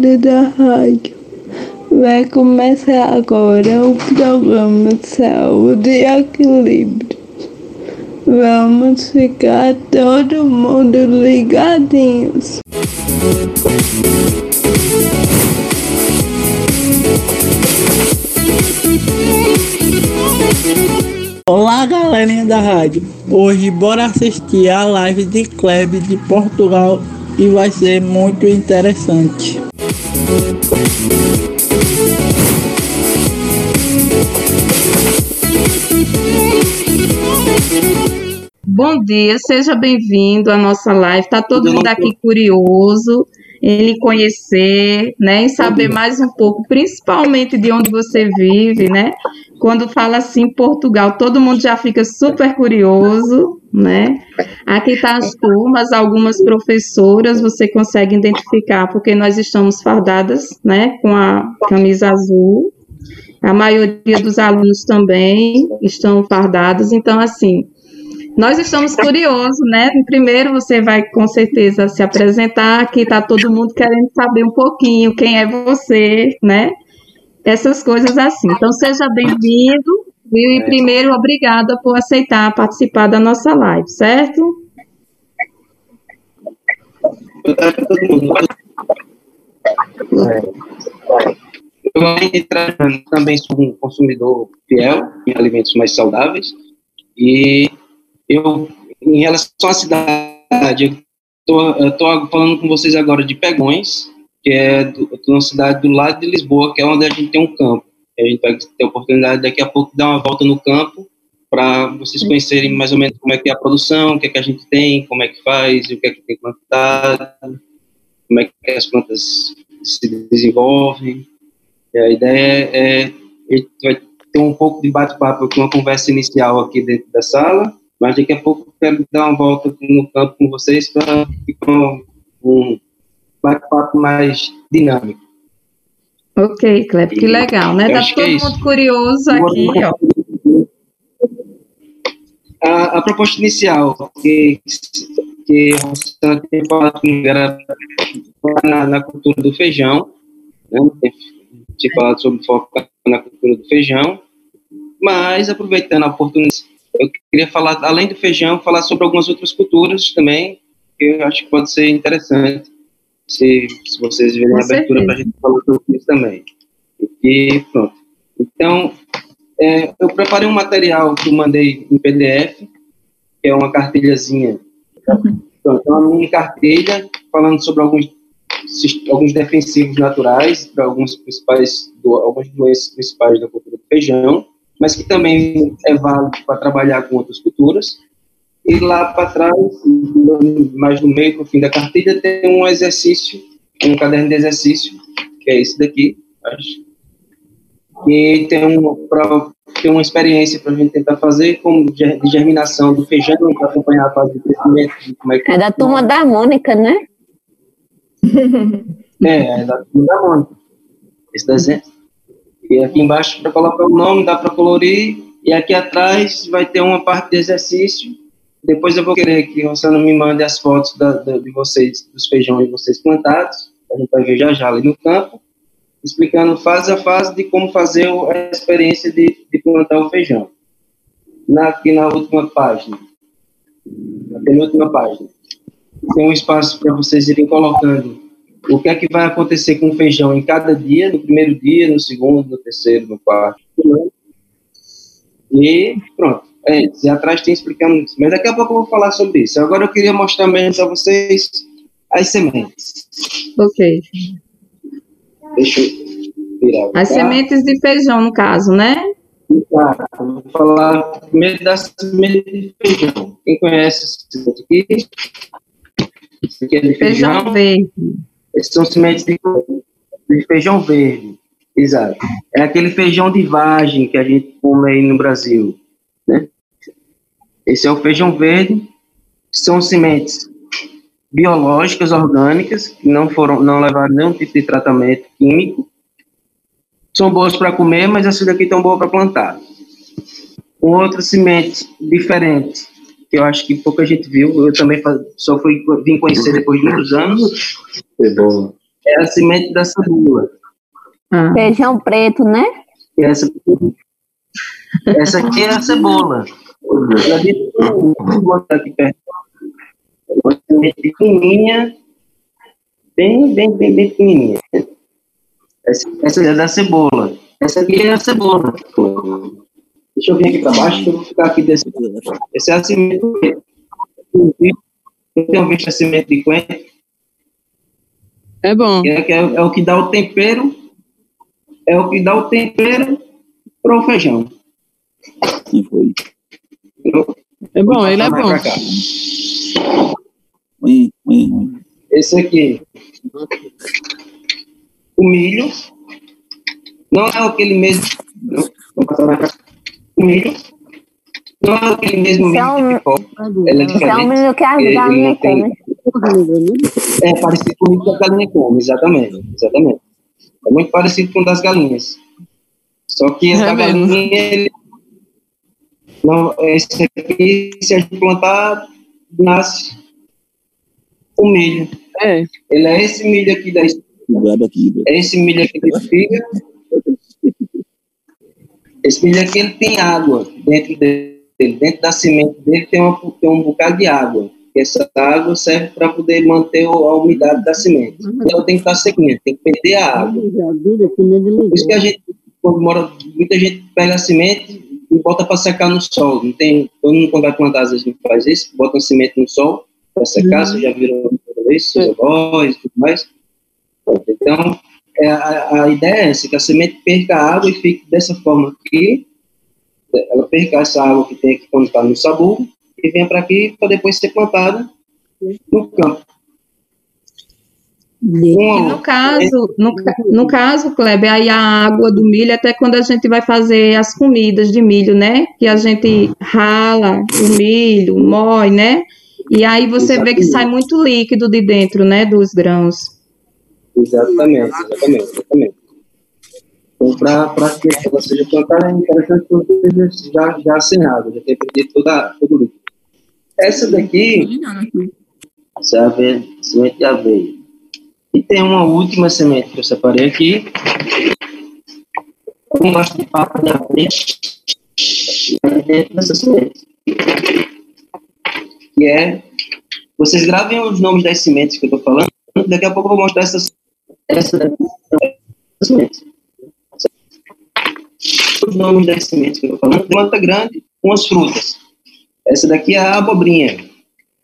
da rádio. Vai começar agora o programa Saúde e Equilíbrio. Vamos ficar todo mundo ligadinhos. Olá, galerinha da rádio. Hoje bora assistir a live de Kleb de Portugal e vai ser muito interessante. Bom dia, seja bem-vindo à nossa live. Tá todo mundo aqui curioso em lhe conhecer, né, em saber mais um pouco, principalmente de onde você vive, né? Quando fala assim Portugal, todo mundo já fica super curioso, né? Aqui tá as turmas, algumas professoras você consegue identificar porque nós estamos fardadas, né, com a camisa azul. A maioria dos alunos também estão fardados, então assim, nós estamos curiosos, né? Primeiro você vai com certeza se apresentar, aqui está todo mundo querendo saber um pouquinho quem é você, né? Essas coisas assim. Então seja bem-vindo, viu? E primeiro, obrigada por aceitar participar da nossa live, certo? Eu também sou um consumidor fiel em alimentos mais saudáveis e eu, em relação à cidade, eu estou falando com vocês agora de Pegões, que é do, uma cidade do lado de Lisboa, que é onde a gente tem um campo. A gente vai ter a oportunidade daqui a pouco de dar uma volta no campo para vocês conhecerem mais ou menos como é que é a produção, o que é que a gente tem, como é que faz, o que é que tem plantado, como é que as plantas se desenvolvem. E a ideia é, a gente vai ter um pouco de bate-papo, uma conversa inicial aqui dentro da sala, mas daqui a pouco quero dar uma volta no campo com vocês para ficar um bate-papo mais dinâmico. Ok, Cleber, que legal, né? Tá todo é mundo curioso aqui, ó. A, a, proposta inicial que, que você tem falado era na, na, cultura do feijão, né? Tinha falado sobre focar na cultura do feijão, mas aproveitando a oportunidade eu queria falar, além do feijão, falar sobre algumas outras culturas também, que eu acho que pode ser interessante, se, se vocês verem a abertura para a gente falar sobre isso também. E pronto. Então, é, eu preparei um material que eu mandei em PDF, que é uma cartilhazinha. Então, é uma mini cartilha falando sobre alguns, alguns defensivos naturais, para alguns principais, do, algumas doenças principais da cultura do feijão mas que também é válido para trabalhar com outras culturas. E lá para trás, mais no meio, para o fim da cartilha, tem um exercício, um caderno de exercício, que é esse daqui, acho. E tem, um, pra, tem uma experiência para a gente tentar fazer como de germinação do feijão, para acompanhar a fase de crescimento. Como é, que é da turma da Mônica, né? É, é da turma da Mônica. Esse desenho. E aqui embaixo para colocar o nome, dá para colorir. E aqui atrás vai ter uma parte de exercício. Depois eu vou querer que você me mande as fotos da, da, de vocês, dos feijões de vocês plantados. A gente vai ver já já ali no campo, explicando fase a fase de como fazer a experiência de, de plantar o feijão. Na, aqui na última página, na penúltima página, tem um espaço para vocês irem colocando o que é que vai acontecer com o feijão em cada dia, no primeiro dia, no segundo, no terceiro, no quarto. E pronto. É isso. E atrás tem explicando isso. Mas daqui a pouco eu vou falar sobre isso. Agora eu queria mostrar mesmo para vocês as sementes. Ok. Deixa eu virar. As sementes de feijão, no caso, né? Tá, vou falar primeiro das sementes de feijão. Quem conhece esse semente aqui? Esse aqui é de feijão. Feijão verde. Esses são sementes de, de feijão verde. Exato. É aquele feijão de vagem que a gente come aí no Brasil. Esse é o feijão verde. São sementes biológicas, orgânicas, que não foram, não levaram nenhum tipo de tratamento químico. São boas para comer, mas essas daqui estão boas para plantar. Com outras sementes diferentes, que eu acho que pouca gente viu. Eu também só fui vim conhecer depois de muitos anos. É bom. é a semente da cebola. Ah, Feijão preto, né? Essa, essa aqui é a cebola. Ela é de- Vou botar aqui perto. Uma semente pequenininha, bem, bem, bem, bem pequenininha. Essa, essa é da cebola. Essa aqui é a cebola. Deixa eu vir aqui para baixo, que eu vou ficar aqui desse. Essa é a semente. Eu tenho visto a semente de coentro, É bom. que é, que é, é o que dá o tempero, é o que dá o tempero para o feijão. Que foi? Entendeu? É bom, ele é bom. Esse aqui, o milho, não é aquele mesmo. não, vou passar na cá. O milho, não é aquele mesmo milho São- que ficou. Ele é Isso é um diferente. milho que não tem- comem. É parecido com o milho que a galinha come, exatamente. exatamente. É muito parecido com o das galinhas. Só que essa É mesmo. galinha, ele, não, esse aqui, se a gente plantar, nasce o milho. É. Ele é esse milho aqui da aqui, velho. é esse milho aqui da espiga. Esse milho aqui ele tem água dentro dele, dentro da semente dele tem, uma, tem um bocado de água. Essa água serve para poder manter a umidade da semente. Ela tem que estar sequinha, tem que perder a água. Por isso que a gente, quando mora, muita gente pega a semente e bota para secar no sol. Não tem, todo mundo quando vai plantar às vezes não faz isso, bota a semente no sol para secar, vocês já viram isso, seus avós e tudo mais. Então, é, a, a ideia é essa, que a semente perca a água e fique dessa forma aqui, ela perca essa água que tem aqui quando está no sabugo e venha para aqui para depois ser plantada no campo. E no caso, no, no caso, Kleber, aí a água do milho, até quando a gente vai fazer as comidas de milho, né? Que a gente rala o milho, moe, né? E aí você vê que sai muito líquido de dentro, né? Dos grãos. Exatamente, exatamente, exatamente. Então, para que ela seja plantada, é interessante que você já, já água, já tenha perdido toda, todo o líquido. Essa daqui, essa é a aveia, semente de aveia. E tem uma última semente que eu separei aqui. Eu gosto de papa de aveia. E dentro dessa semente. Que é. Vocês gravem os nomes das sementes que eu estou falando. Daqui a pouco eu vou mostrar essa daqui é a semente. Os nomes das sementes que eu estou falando, planta grande com as frutas. Essa daqui é a abobrinha.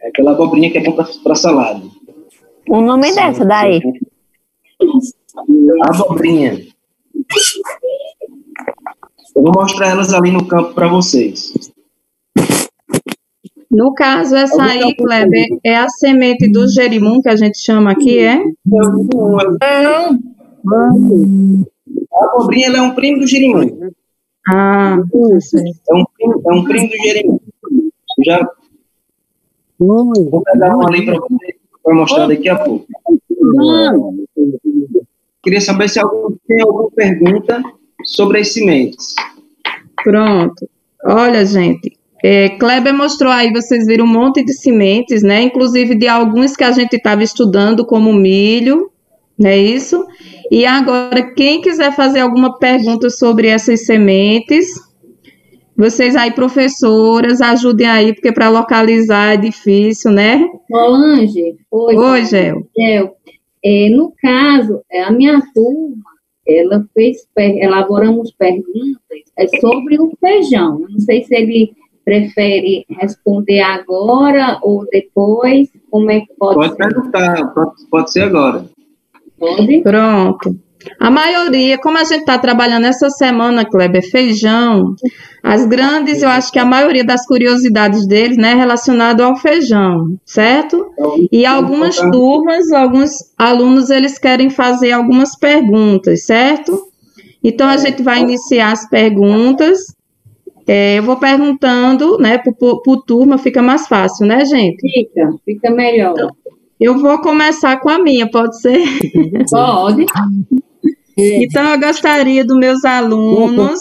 É aquela abobrinha que é bom para salada. O nome dessa daí. Abobrinha. Eu vou mostrar elas ali no campo para vocês. No caso, essa aí, Kleber, é a semente do jerimum, que a gente chama aqui, é? A abobrinha ela é um primo do jerimum. Ah. É um primo, é um primo do jerimum. Já vou pegar uma ali para para mostrar daqui a pouco. Queria saber se alguém tem alguma pergunta sobre as sementes. Pronto. Olha, gente, é, Kleber mostrou aí, vocês viram um monte de sementes, né? Inclusive de alguns que a gente estava estudando, como milho, não é isso? E agora, quem quiser fazer alguma pergunta sobre essas sementes, vocês aí, professoras, ajudem aí, porque para localizar é difícil, né? Solange, oi, Oi, Gel. Gel. É, no caso, é, a minha turma, ela fez, elaboramos perguntas é, sobre o feijão. Não sei se ele prefere responder agora ou depois, como é que pode, Pode ser? perguntar, pode, pode ser agora. Pode? Pronto. A maioria, como a gente está trabalhando essa semana, Kleber, feijão, as grandes, eu acho que a maioria das curiosidades deles, né, relacionado ao feijão, certo? E algumas turmas, alguns alunos, eles querem fazer algumas perguntas, certo? Então, a gente vai iniciar as perguntas. É, eu vou perguntando, né, por, por, por turma, fica mais fácil, né, gente? Fica, fica melhor. Eu vou começar com a minha, pode ser? Pode. Então, eu gostaria dos meus alunos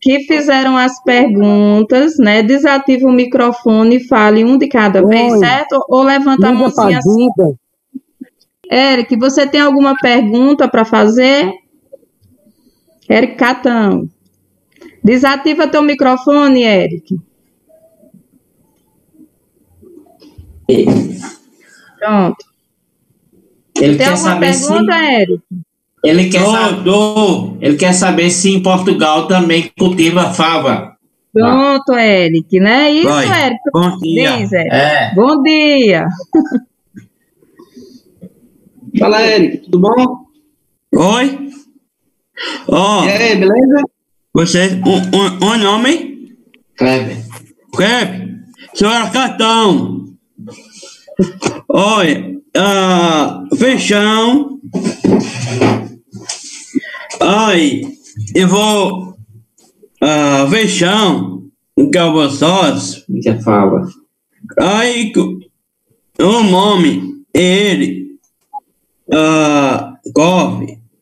que fizeram as perguntas, né? Desative o microfone e fale um de cada vez, Oi. certo? Ou levanta a Liga pra mãozinha assim. Eric, você tem alguma pergunta para fazer? Eric Catão. Desativa teu microfone, Eric. Pronto. Ele Tem quer alguma saber se pergunta, Eric? Ele quer saber, ele quer saber se em Portugal também cultiva fava. Pronto, Eric, né? Isso, Vai. Eric. Bom dia. Diz, Eric. É. Bom dia. Fala, Eric, tudo bom? Oi? Ó, E aí, beleza? você, o, o, o nome? Kleber. Kleber, senhora Cartão. Olha, ah, feijão. Ai, eu vou. Ah, feijão, que é o sócio. Que é fava. Aí, co- o nome, ele, ah,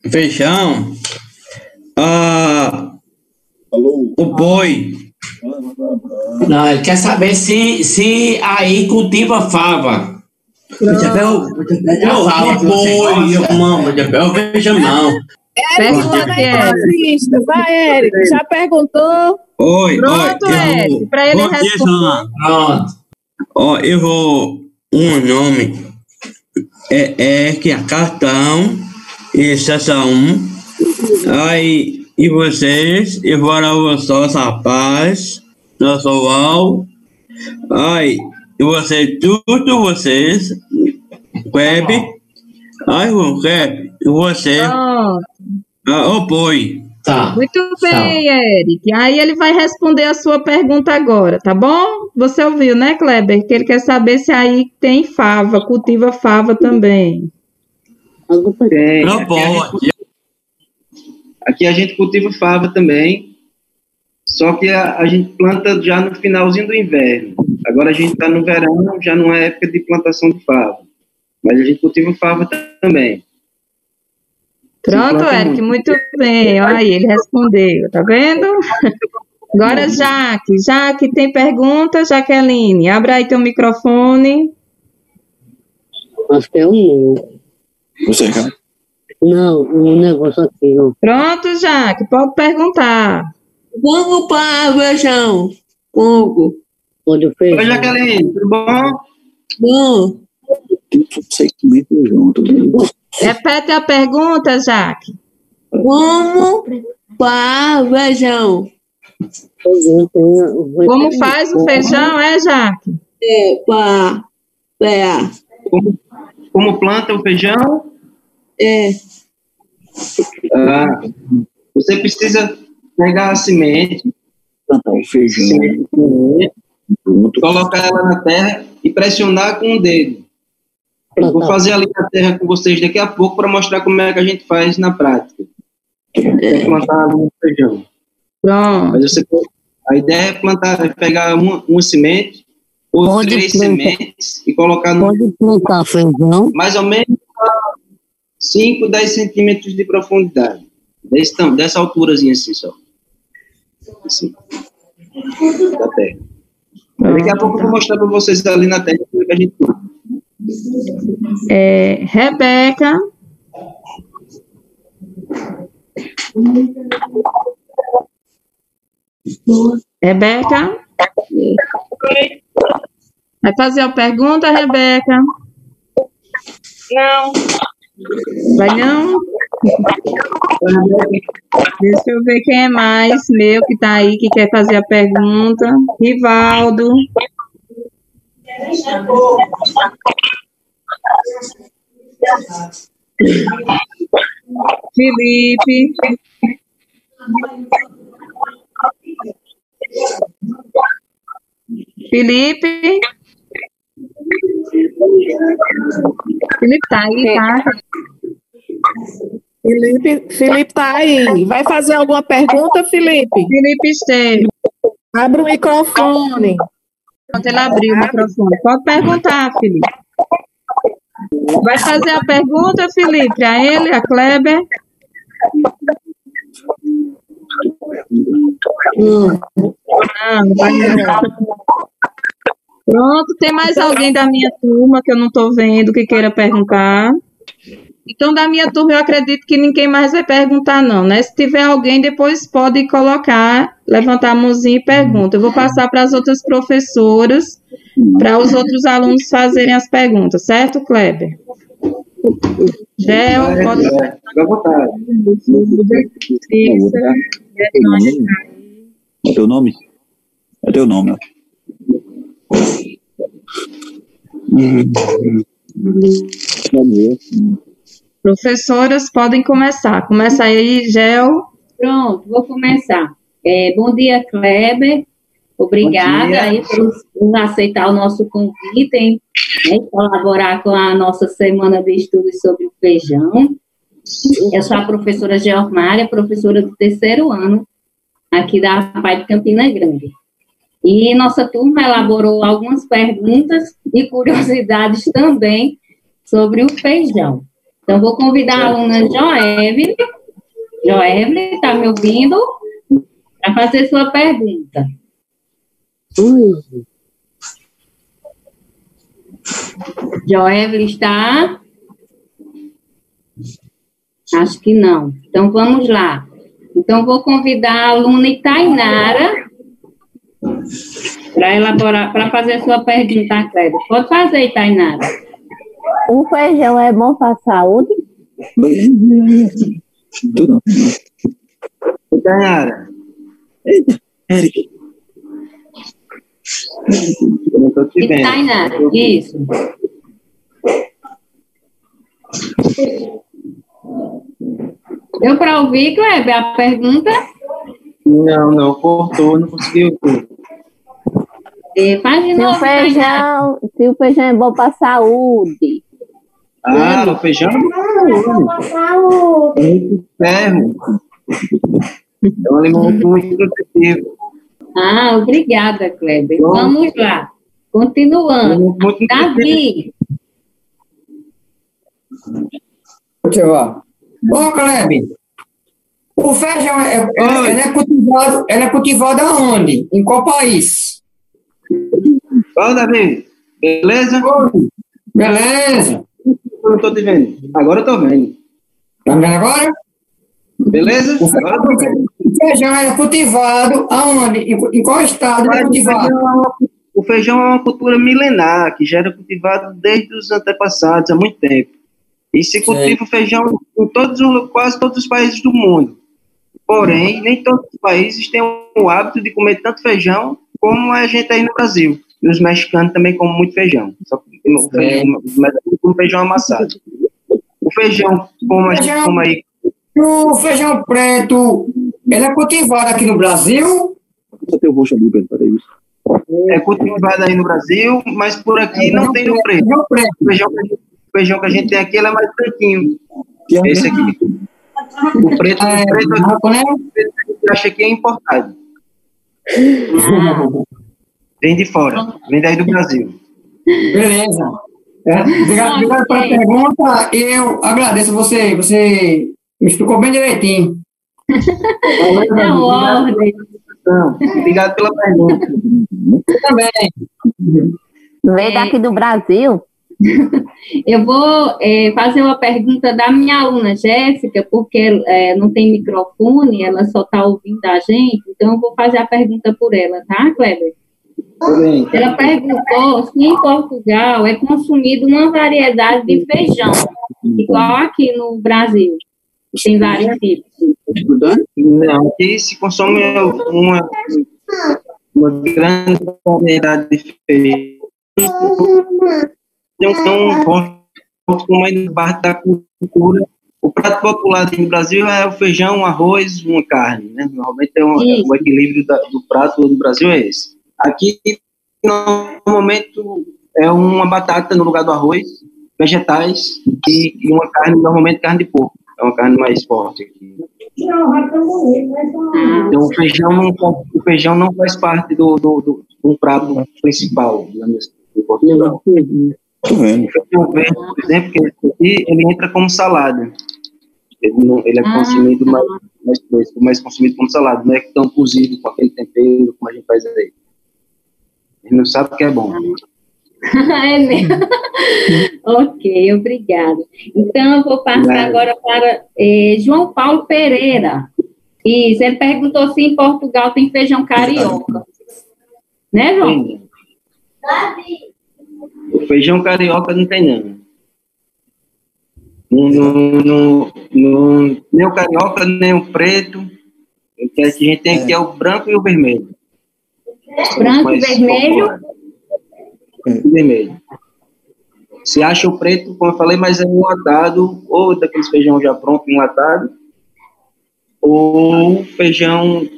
feijão, ah, o boi. Não, ele quer saber se, se aí cultiva fava. Eu, fala o que você boi, gosta. eu mamo, eu feijão. Pergunta, Eric. Assista, vai, Eric. Já perguntou? Oi, Pronto, oi, vou- pra ele responder. Pronto. Ó, eu vou, um nome, é, é que é cartão, e sessão um. Aí, e vocês, e fora eu sou rapaz, eu sou Al. Aí, e vocês, tudo vocês, web. Aí, o web, você, ah, o boi. Tá. Muito bem, Eric. Aí ele vai responder a sua pergunta agora, tá bom? Você ouviu, né, Kleber? Que ele quer saber se aí tem fava, cultiva fava também. Tem. Aqui a gente pode. Aqui a gente cultiva fava também, só que a, a gente planta já no finalzinho do inverno. Agora a gente está no verão, já não é época de plantação de fava. Mas a gente cultiva fava também. Pronto, Eric, muito. bem. Olha aí, ele respondeu, tá vendo? Agora, Jaque. Jaque, tem pergunta, Jaqueline? Abra aí teu microfone. Acho que é um. Você, cara? Não, um negócio aqui, ó. Pronto, Jaque, pode perguntar. Vamos para feijão. Congo. Pode Oi, fechar. Jaqueline, tudo bom? Bom. Sei que comer junto. Repete a pergunta, Jaque. Como para feijão? Como faz o feijão, é, Jaque? É, para. É. Como, como planta o feijão? É. Ah, você precisa pegar a semente, Plantar o feijão. semente, colocar ela na terra e pressionar com o dedo. Eu vou fazer ali na terra com vocês daqui a pouco para mostrar como é que a gente faz na prática. É plantar o feijão. Pronto. Mas você, a ideia é plantar, é pegar uma, uma semente ou Pode três plantar. sementes e colocar no, Pode plantar feijão. mais ou menos 5, 10 centímetros de profundidade. Desse, tam- dessa alturazinha assim só. Assim. Da terra. Daqui a pouco eu vou mostrar para vocês ali na terra como é que a gente planta. É, Rebeca. Rebeca? Vai fazer a pergunta, Rebeca? Não. Vai não? Deixa eu ver quem é mais meu que tá aí, que quer fazer a pergunta. Rivaldo. Felipe. Felipe. Felipe tá aí, tá? Felipe, Felipe tá aí. Vai fazer alguma pergunta, Felipe? Felipe Esteves. Abre o microfone. Pronto, ele abriu o microfone. Pode perguntar, Felipe. Vai fazer a pergunta, Felipe, a ele, a Kleber? Não, não vai não. Pronto, tem mais alguém da minha turma que eu não estou vendo que queira perguntar? Então, da minha turma, eu acredito que ninguém mais vai perguntar, não, né? Se tiver alguém, depois pode colocar, levantar a mãozinha e pergunta. Eu vou passar para as outras professoras, para os outros alunos fazerem as perguntas, certo, Kleber? Gel, pode... Fica à vontade. É teu nome? É teu nome, ó. Professoras, podem começar. Começa aí, Gel. Pronto, vou começar. É, bom dia, Kleber. Obrigada dia. aí por, por aceitar o nosso convite, hein? Né, colaborar com a nossa semana de estudos sobre o feijão. Eu sou a professora Geormária, professora do terceiro ano aqui da PAI de Campina Grande. E nossa turma elaborou algumas perguntas e curiosidades também sobre o feijão. Então, vou convidar a aluna Joevelyn. Joevelyn, está me ouvindo? Para fazer sua pergunta. Joevelyn está? Acho que não. Então, vamos lá. Então, vou convidar a aluna Itainara para elaborar, para fazer sua pergunta, Cléber. Pode fazer, Itainara. O feijão é bom para a saúde? Tu não. Tainara, Eric. eu não estou te vendo. Itainara, isso. Deu para ouvir, Kleber, a pergunta? Não, não, cortou, não consegui ouvir. É, faz de Se o Itainara. feijão, se o feijão é bom para a saúde. Ah, o feijão é muito ferro. É um alimento muito nutritivo. Ah, obrigada, Kleber. Vamos lá. Continuando. Muito Davi, Continuar. Ô, Kleber, o feijão é, é- é cultivado, ele é cultivado aonde? Em qual país? Fala, Davi. Beleza? Beleza. Eu não estou te vendo. Agora eu estou vendo. Tá vendo agora? Beleza? O Agora eu tô vendo. feijão é cultivado aonde? Em, qual estado é cultivado? é O feijão é uma cultura milenar, que já era cultivado desde os antepassados, há muito tempo. E se cultiva o feijão em todos, os- quase todos os países do mundo. Porém, nem todos os países têm o hábito de comer tanto feijão como a gente aí no Brasil. E os mexicanos também comem muito feijão. Só que o feijão, os mexicanos comem feijão amassado. O feijão, como a gente come aí, O feijão preto, ele é cultivado aqui no Brasil? Só tem o roxo ali, Pedro, para isso. é cultivado aí no Brasil, mas por aqui não tem o preto. Feijão preto. O feijão, que a gente- o feijão que a gente tem aqui ele é mais pretinho. Que é Esse aqui. O preto, É, o preto né? o preto que a gente acha que é importado. Vem de fora, vem daí do Brasil. Beleza. É, obrigado, obrigado pela pergunta. Eu agradeço você. Você me explicou bem direitinho. é ordem. Obrigado pela pergunta. Também. Veio daqui do Brasil. Eu vou é, fazer uma pergunta da minha aluna Jéssica, porque é, não tem microfone, ela só está ouvindo a gente, então eu vou fazer a pergunta por ela, tá, Kleber? Bem. Ela perguntou se em Portugal é consumido uma variedade de feijão, igual aqui no Brasil. Tem vários tipos. Não, aqui se consome uma, uma grande variedade de feijão. Não aí no parte da cultura. O prato popular no Brasil é o feijão, um arroz, uma carne, né? Normalmente é um, Isso. o equilíbrio da- do prato no Brasil é esse. Aqui, normalmente, é uma batata no lugar do arroz, vegetais e, e uma carne, normalmente carne de porco. É uma carne mais forte aqui. Ah, Então, o feijão não, o feijão não faz parte do, do, do, do prato principal, em Portugal. Tô vendo. O verde, por exemplo, que esse aqui, ele entra como salada. Ele, não, ele é Ah, consumido mais, mais fresco, mais consumido como salada, não é tão cozido com aquele tempero como a gente faz aí. Ele não sabe o que é bom. é mesmo? ok, obrigada. Então, eu vou passar agora para eh, João Paulo Pereira. Isso, ele perguntou se em Portugal tem feijão carioca. Né, João? O feijão carioca não tem, não. No, no, no, nem o carioca, nem o preto. O que a gente tem aqui é o branco e o vermelho. Branco e Mas vermelho. e vermelho. Se acha o preto, como eu falei, mas é enlatado, ou daqueles feijão já pronto, enlatado, ou feijão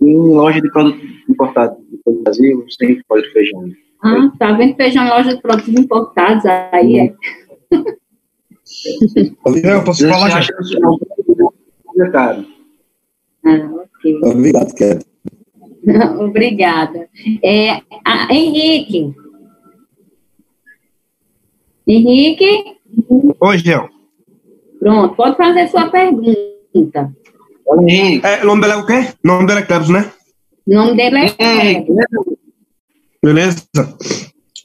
em loja de produto importado do Brasil, sempre pode feijão. Ah, tá vendo feijão em loja de produtos importados aí, é. Eu posso Você falar, caro. Ah, ok. Obrigado, Kevin. Obrigada. É, a- Henrique. Henrique, Oi, Gel. pronto, pode fazer sua pergunta. É, o nome dela é o quê? O nome dela é Clebs, né? O nome dele é Cleber. Beleza?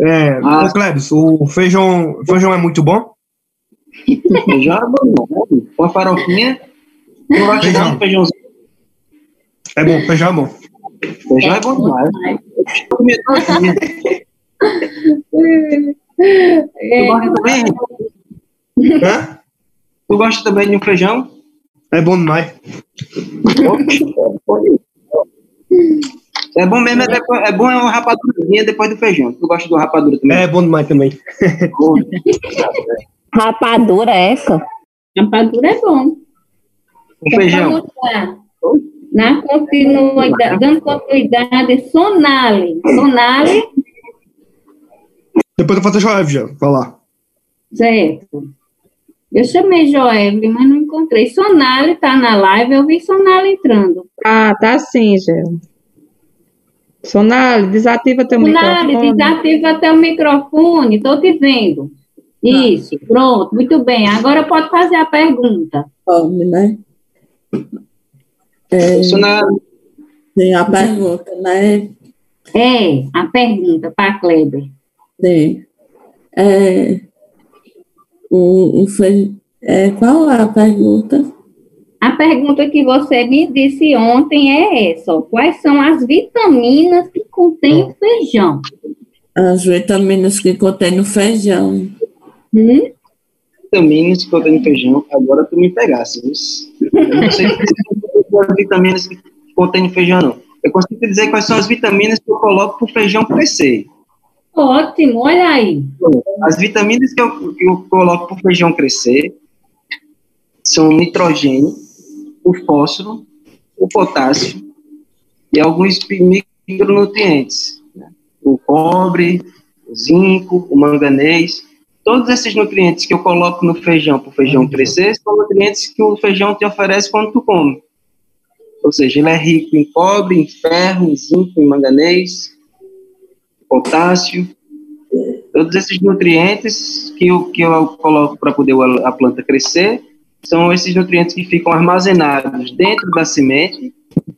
É, Ah. ô Clebs, o feijão, feijão é muito bom? Feijão é bom, não. Com a farofinha, não vai chegar feijãozinho. É bom, feijão é bom. Feijão é bom demais. Dia. Tu gosta também? Hã? Tu gosta também de um feijão? É bom demais. É bom mesmo, é, depois, é bom é uma rapadurazinha depois do feijão. Tu gosta de uma rapadura também? É bom demais também. Rapadura é essa? Rapadura é bom. Um feijão. Lá. Na continuidade, dando continuidade, Sonale. Sonale, Depois eu faço a Joel, já, falar. certo. Eu chamei Joelme, mas não encontrei. Sonale tá na live, eu vi Sonale entrando. Ah, tá sim, Gel. Sonali, desativa teu Sonale, microfone. desativa teu microfone, tô te vendo. Isso, pronto, muito bem. Agora pode fazer a pergunta. Homem, né? É, Sonali. tem a pergunta, né? É, a pergunta para Kleber. Sim. É, um, um é, qual é a pergunta? A pergunta que você me disse ontem é essa: ó, quais são as vitaminas que contém o feijão? As vitaminas que contém no feijão. Hum? Vitaminas que tenho no feijão, agora tu me pegasse. Eu não sei as vitaminas que contém no feijão, não. Eu consigo te dizer quais são as vitaminas que eu coloco para o feijão crescer. Ótimo, olha aí. As vitaminas que eu, que eu coloco para o feijão crescer são nitrogênio, o fósforo, o potássio e alguns micronutrientes. né? O cobre, o zinco, o manganês. Todos esses nutrientes que eu coloco no feijão para o feijão crescer são nutrientes que o feijão te oferece quando tu come. Ou seja, ele é rico em cobre, em ferro, em zinco, em manganês, potássio, todos esses nutrientes que eu, que eu coloco para poder a planta crescer são esses nutrientes que ficam armazenados dentro da semente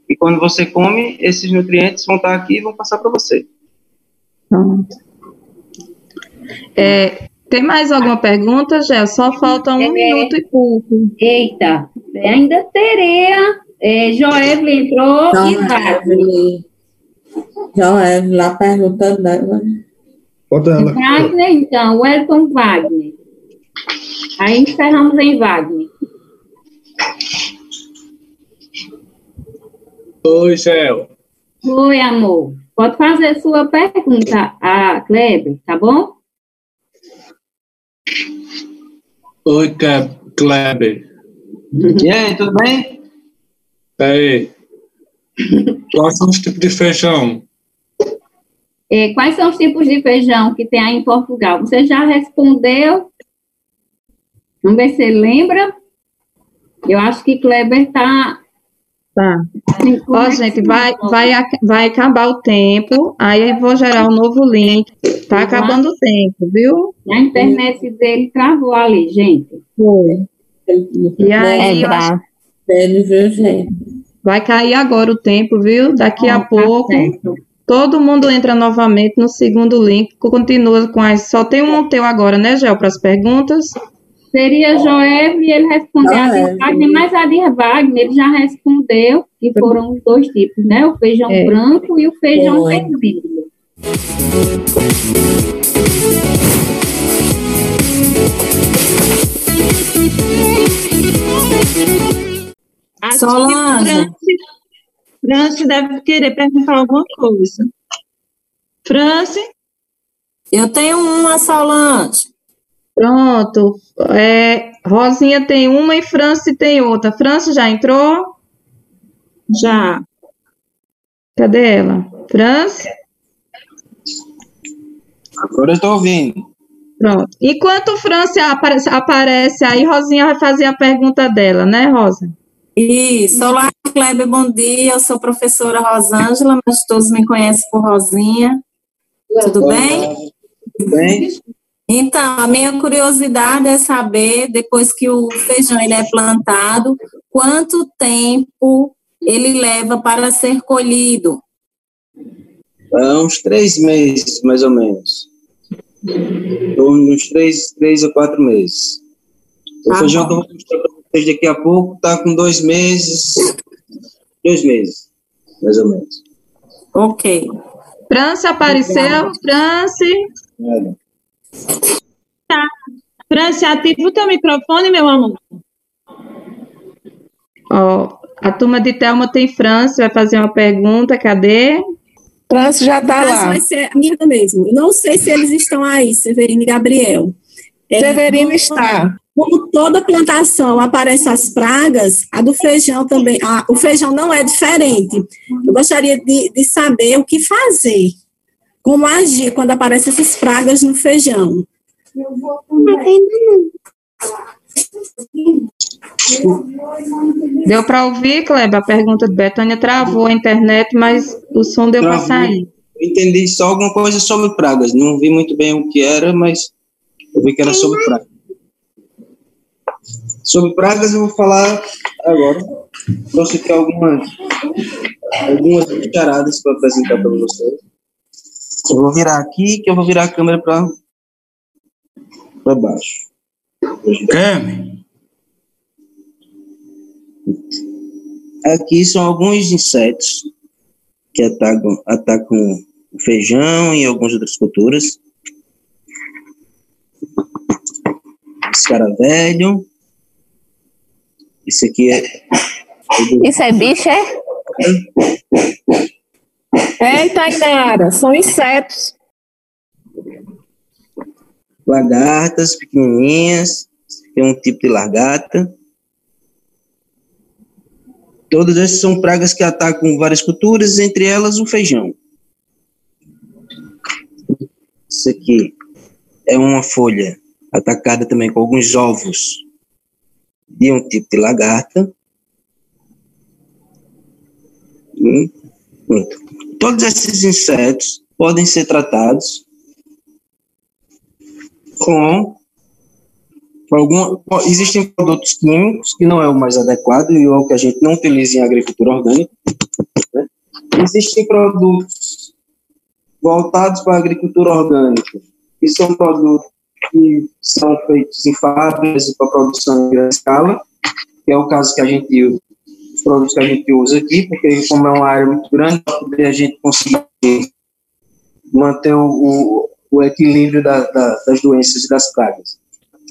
e quando você come, esses nutrientes vão estar aqui e vão passar para você. Pronto. É, tem mais alguma pergunta, Gel? Só falta um É. minuto e pouco. Eita, ainda teria. É, Joel entrou Então, e Joel, lá perguntando dela. Bota ela. Wagner, então, Wellington Wagner. Aí encerramos em Wagner. Oi, Céu. Oi, amor. Pode fazer sua pergunta a Kleber, tá bom? Oi, Kleber. E aí, tudo bem? Aí. Quais são os tipos de feijão? É, quais são os tipos de feijão que tem aí em Portugal? Você já respondeu? Vamos ver se lembra. Eu acho que Kleber está. Tá. Ó, gente, vai, vai, vai acabar o tempo, aí eu vou gerar um novo link. Tá acabando o tempo, viu? A internet dele travou ali, gente. Foi. E aí, É gente. vai cair agora o tempo, viu? Daqui a Ó, tá pouco. Todo mundo entra novamente no segundo link, continua com as. Só tem um Monteu agora, né, Gel, para as perguntas? Seria Joel e ele respondeu a Joel. de Wagner, mas a de Wagner ele já respondeu que foram os dois tipos, né? O feijão É. branco e o feijão Foi. vermelho. Solange. Franci deve querer perguntar alguma coisa. Franci? Eu tenho uma, Solange. Pronto. É, Rosinha tem uma e Franci tem outra. Franci já entrou? Já. Cadê ela? Franci? Agora eu estou ouvindo. Pronto. Enquanto Franci aparece, aparece aí, Rosinha vai fazer a pergunta dela, né, Rosa? Isso, olá, Kleber, bom dia. Eu sou professora Rosângela, mas todos me conhecem por Rosinha. Tudo bem? Tudo bem? Então, a minha curiosidade é saber, depois que o feijão ele é plantado, quanto tempo ele leva para ser colhido? Há uns três meses, mais ou menos. Ou uns três, três a quatro meses. O Tá feijão que bom. eu vou mostrar para vocês daqui a pouco está com dois meses. Dois meses, mais ou menos. Ok. Franci apareceu. Franci. Nada. Tá. Franci, ativa o teu microfone, meu amor. Ó, a turma de Thelma tem Franci, vai fazer uma pergunta, cadê? Franci já tá Mas vai ser a minha mesmo. Não sei se eles estão aí, Severino e Gabriel. É, Severino como- está. Como toda plantação aparece as pragas, a do feijão também. a- o feijão não é diferente. Eu gostaria de, de saber o que fazer. Como agir quando aparecem essas pragas no feijão. Deu para ouvir, Kleber? A pergunta de Betânia travou a internet, mas o som deu para sair. Eu entendi só alguma coisa sobre pragas. Não vi muito bem o que era, mas eu vi que era sobre pragas. Sobre pragas eu vou falar agora. Trouxe aqui algumas, algumas charadas para apresentar para vocês. Eu vou virar aqui, que eu vou virar a câmera para para baixo. Câmera. Aqui são alguns insetos que atacam, atacam o feijão e algumas outras culturas. Escaravelho. Isso aqui é. Isso é bicho, é? É, Tainara, são insetos. Lagartas pequenininhas. Tem um tipo de lagarta. Todas essas são pragas que atacam várias culturas, entre elas o feijão. Isso aqui é uma folha atacada também com alguns ovos de um tipo de lagarta. Hum, pronto. Todos esses insetos podem ser tratados com algum, existem produtos químicos que não é o mais adequado e é o que a gente não utiliza em agricultura orgânica. né? Existem produtos voltados para a agricultura orgânica, que são produtos que são feitos em fábricas e para produção em grande escala, que é o caso que a gente produtos que a gente usa aqui, porque como é uma área muito grande, a gente conseguir manter o, o, o equilíbrio da, da, das doenças e das pragas.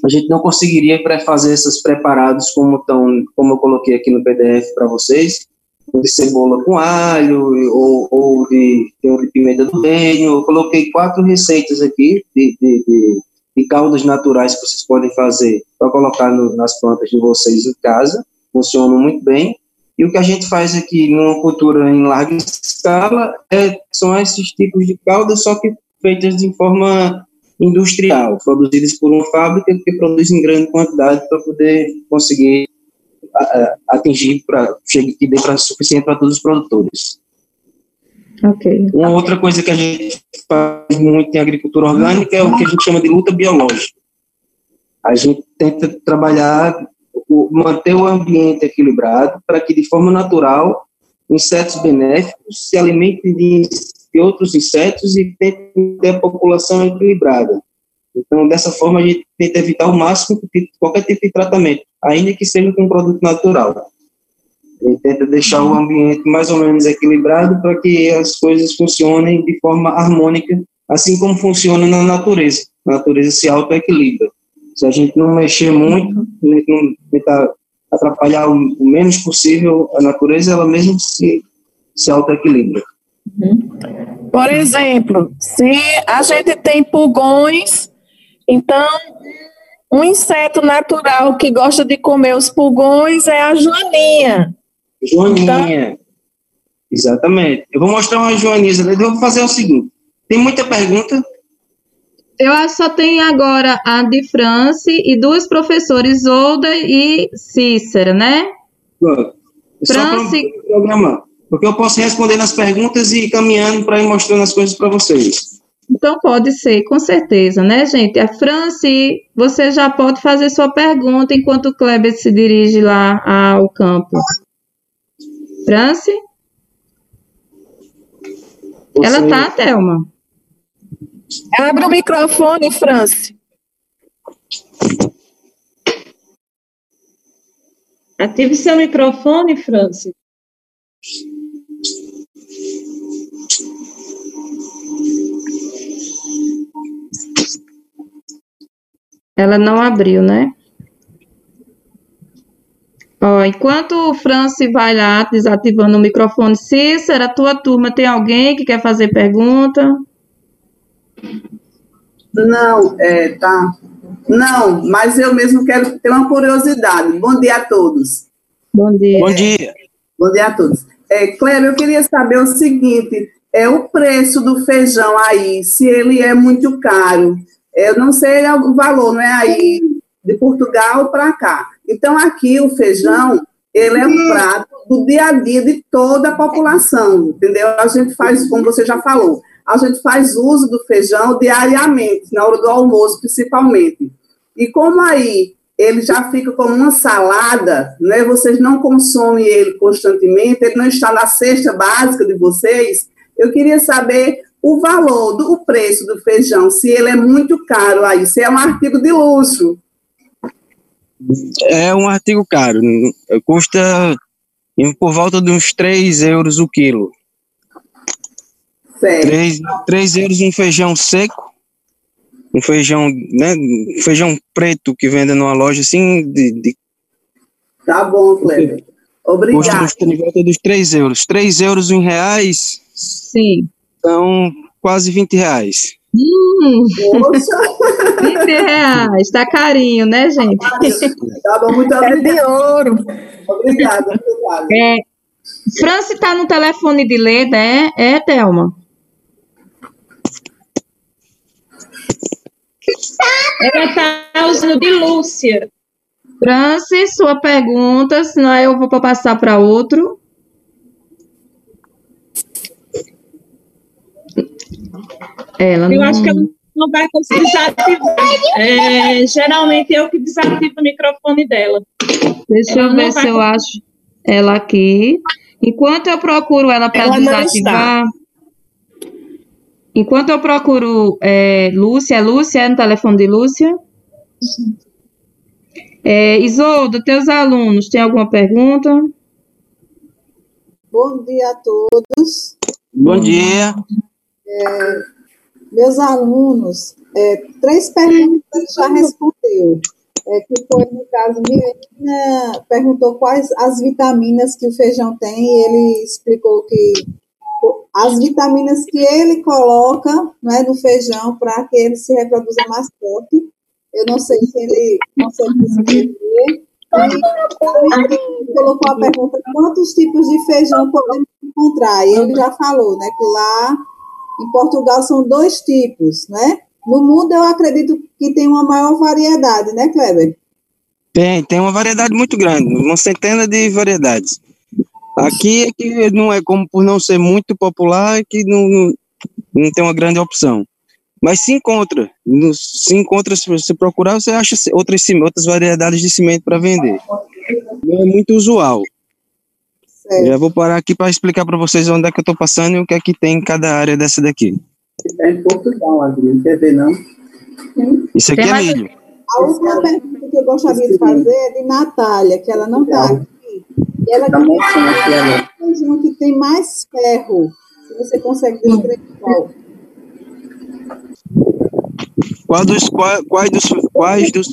A gente não conseguiria fazer esses preparados como, tão, como eu coloquei aqui no PDF para vocês, de cebola com alho, ou, ou de, de pimenta do reino. Eu coloquei quatro receitas aqui de, de, de, de caldas naturais que vocês podem fazer para colocar no, nas plantas de vocês em casa. Funcionam muito bem. E o que a gente faz aqui numa cultura em larga escala é, são esses tipos de caldas, só que feitas de forma industrial, produzidas por uma fábrica que produz em grande quantidade para poder conseguir atingir para que dê para suficiente para todos os produtores. Uma outra coisa que a gente faz muito em agricultura orgânica é o que a gente chama de luta biológica. A gente tenta trabalhar, o- manter o ambiente equilibrado para que, de forma natural, insetos benéficos se alimentem de, de outros insetos e tenta ter a população equilibrada. Então, dessa forma, a gente tenta evitar ao máximo qualquer tipo de tratamento, ainda que seja com um produto natural. Ele tenta deixar o ambiente mais ou menos equilibrado para que as coisas funcionem de forma harmônica, assim como funciona na natureza. A natureza se auto-equilibra. Se a gente não mexer muito, a gente não tentar atrapalhar o, menos possível a natureza, ela mesmo se, se auto-equilibra. Por exemplo, se a gente tem pulgões, então um inseto natural que gosta de comer os pulgões é a joaninha. Joaninha. Exatamente. Eu vou mostrar uma joaniza. Eu vou fazer o seguinte. Tem muita pergunta. Eu acho que só tem agora a de France e duas professores, Olda e Cícera, né? Pronto. Só France, programar. Porque eu posso responder nas perguntas e ir caminhando para ir mostrando as coisas para vocês. então pode ser, com certeza, né, gente? A France, você já pode fazer sua pergunta enquanto o Kleber se dirige lá ao campo. France? Ela tá, Thelma? Abre o microfone, France. Ative seu microfone, Franci. Ela não abriu, né? Ó, enquanto o Franci vai lá desativando o microfone, Cícera, a tua turma tem alguém que quer fazer pergunta? Não, é, tá. Não, mas eu mesmo quero ter uma curiosidade. Bom dia a todos. Bom dia. Bom dia. Bom dia a todos. É, Cléber, eu queria saber o seguinte: é o preço do feijão aí, se ele é muito caro. Eu não sei o valor, não é aí de Portugal para cá. Então, aqui o feijão, ele é um prato do dia a dia de toda a população, entendeu? A gente faz, como você já falou, a gente faz uso do feijão diariamente, na hora do almoço, principalmente. E como aí ele já fica como uma salada, né? Vocês não consomem ele constantemente, ele não está na cesta básica de vocês. Eu queria saber o valor do o preço do feijão, se ele é muito caro aí, se é um artigo de luxo. É um artigo caro. Custa por volta de uns 3 euros o quilo. 3, 3 euros um feijão seco. Um feijão, né? um Feijão preto que vende numa loja assim. De, de, Tá bom, Cleber. custa Obrigada. custa em volta dos 3 euros. 3 euros em reais. Sim. São quase 20 reais. Hum, Poxa, 20 reais, tá carinho, né, gente? tá bom, muito É de ouro. Obrigada, obrigada. É, Franci tá no telefone de ler, né? É, Thelma? Ela tá usando de Lúcia. Franci, sua pergunta, senão eu vou passar para outro. Ela Eu não... acho que ela não vai conseguir desativar. É, geralmente eu que desativo o microfone dela. Deixa Ela eu ver vai se eu acho ela aqui. Enquanto eu procuro ela para desativar. Enquanto eu procuro é, Lúcia, Lúcia? É no telefone de Lúcia? É, Isolda, teus alunos, tem alguma pergunta? Bom dia a todos. Bom dia. É, meus alunos, é, três perguntas ele já respondeu. É, que foi, no caso, Milena perguntou quais as vitaminas que o feijão tem e ele explicou que as vitaminas que ele coloca né, no feijão para que ele se reproduza mais forte. Eu não sei se ele consegue escrever. Ele colocou a pergunta quantos tipos de feijão podemos encontrar. E ele já falou, né, que lá em Portugal são dois tipos, né? No mundo eu acredito que tem uma maior variedade, né, Kleber? Tem, tem uma variedade muito grande, uma centena de variedades. Aqui é que não é como por não ser muito popular, é que não, não, tem uma grande opção. Mas se encontra, no- se encontra, se você procurar, você acha outras, outras variedades de cimento para vender. Não é muito usual. Já vou parar aqui para explicar para vocês onde é que eu estou passando e o que é que tem em cada área dessa daqui. É em Portugal, Adriano. Quer ver, não? Isso aqui Tem é milho. A última pergunta que eu gostaria de fazer é de Natália, que ela não está aqui. E ela Tá aqui, saber olha. qual feijão que tem mais ferro. Se você consegue descrever qual. Qual dos, qual, quais dos, quais dos,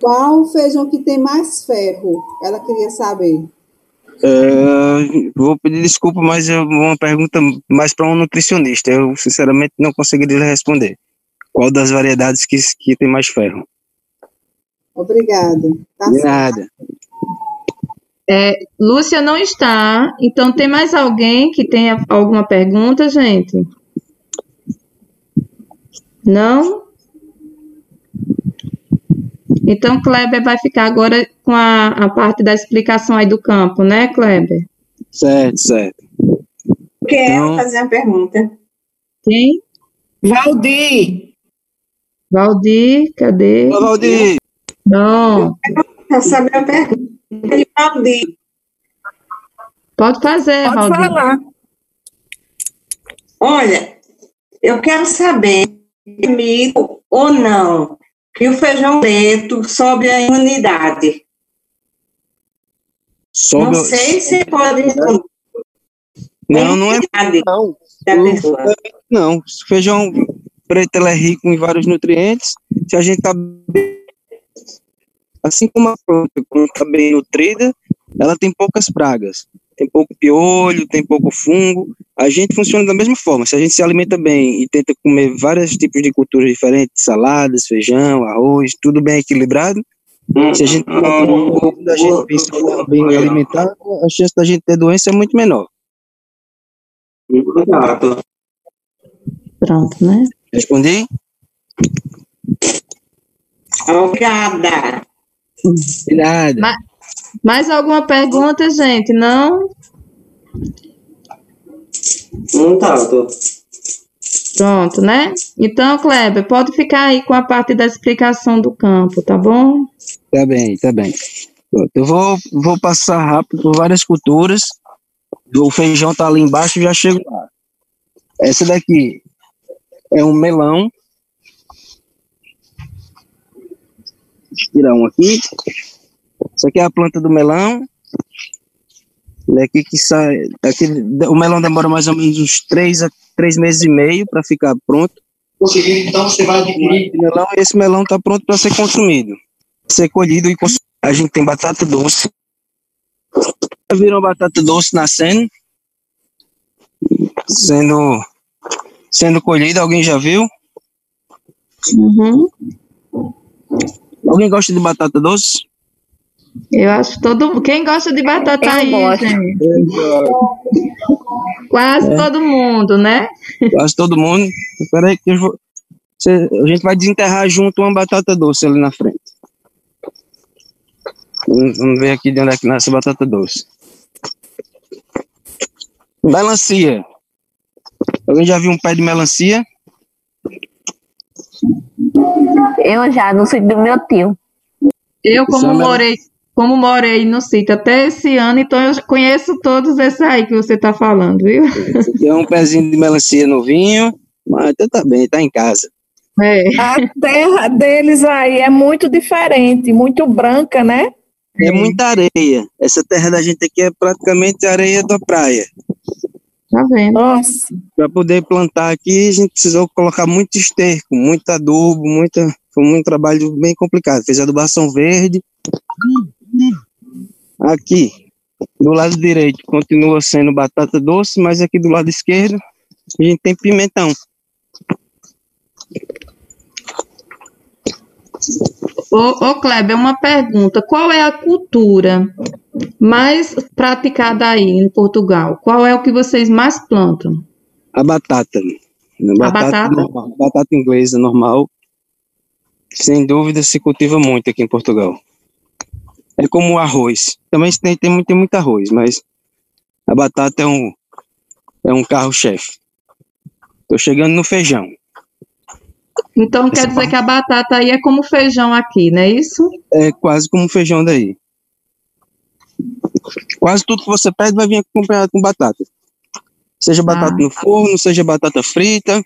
Qual o feijão que tem mais ferro? Ela queria saber. É, vou pedir desculpa, mas é uma pergunta mais para um nutricionista. Eu, sinceramente, não conseguiria responder. Qual das variedades que, que tem mais ferro? Obrigada. Tá nada. É, Lúcia não está, então tem mais alguém que tenha alguma pergunta, gente? Não? Então, Kleber vai ficar agora com a, a parte da explicação aí do campo, né, Kleber? Certo, certo. Quero Então- fazer uma pergunta. Quem? Valdir. Valdir, cadê? Ô, Valdir. Não. Quero saber a pergunta de Valdir. Pode fazer, Pode Valdir. falar. Olha, eu quero saber, é mito ou não, que o feijão preto sobe a imunidade. Sobe não sei se pode responder. Não, não é. Não. Não, o feijão preto ele é rico em vários nutrientes. Se a gente tá bem- assim como a planta, quando está bem nutrida, ela tem poucas pragas. Tem pouco piolho, tem pouco fungo. A gente funciona da mesma forma. Se a gente se alimenta bem e tenta comer vários tipos de culturas diferentes, saladas, feijão, arroz, tudo bem equilibrado, se a gente quando a gente pensa bem alimentado, a chance da gente ter doença é muito menor. Pronto, né? Respondi? Obrigada. De nada. Ma- mais alguma pergunta, gente? Não? Não tá, tô. Pronto, né? Então, Kleber, pode ficar aí com a parte da explicação do campo, tá bom? Tá bem, tá bem. Pronto, eu vou, vou passar rápido por várias culturas. O feijão tá ali embaixo, já chego lá. Essa daqui é um melão. Deixa eu tirar um aqui. Essa aqui é a planta do melão. Daqui que sai. Aqui, o melão demora mais ou menos uns três, a três meses e meio para ficar pronto. Então você vai adquirir. Melão, esse melão está pronto para ser consumido, ser colhido e consumido. A gente tem batata doce. Já viram batata doce nascendo? Sendo, sendo colhida, alguém já viu? Uhum. Alguém gosta de batata doce? Eu acho todo Quem gosta de batata Eu aí, gosto. gente? Quase É. todo mundo, né? Quase todo mundo. Espera aí que eu vou... Cê- a gente vai desenterrar junto uma batata doce ali na frente. Vamos ver aqui de onde é que nasce a batata doce. Melancia. Alguém já viu um pé de melancia? Eu já, no sítio do meu tio. Eu, como é morei, como morei no sítio até esse ano, então eu conheço todos esses aí que você está falando, viu? É um pezinho de melancia novinho, mas até tá bem, tá em casa. A terra deles aí é muito diferente, muito branca, né? É muita areia. Essa terra da gente aqui é praticamente areia da praia. Tá vendo? Nossa. Para poder plantar aqui, a gente precisou colocar muito esterco, muito adubo, muita, foi um trabalho bem complicado. Fez adubação verde. Aqui, do lado direito, continua sendo batata doce, mas aqui do lado esquerdo, a gente tem pimentão. Ô, ô Kleber, uma pergunta. Qual é a cultura mais praticada aí em Portugal? Qual é o que vocês mais plantam? A batata. A batata? normal, batata inglesa normal. Sem dúvida se cultiva muito aqui em Portugal. É como o arroz. Também tem, tem, muito, tem muito arroz, mas a batata é um, é um carro-chefe. Tô chegando no feijão. Então quer dizer que a batata aí é como feijão aqui, não é isso? É quase como feijão daí. Quase tudo que você pede vai vir acompanhado com batata. Seja batata no forno, seja batata frita.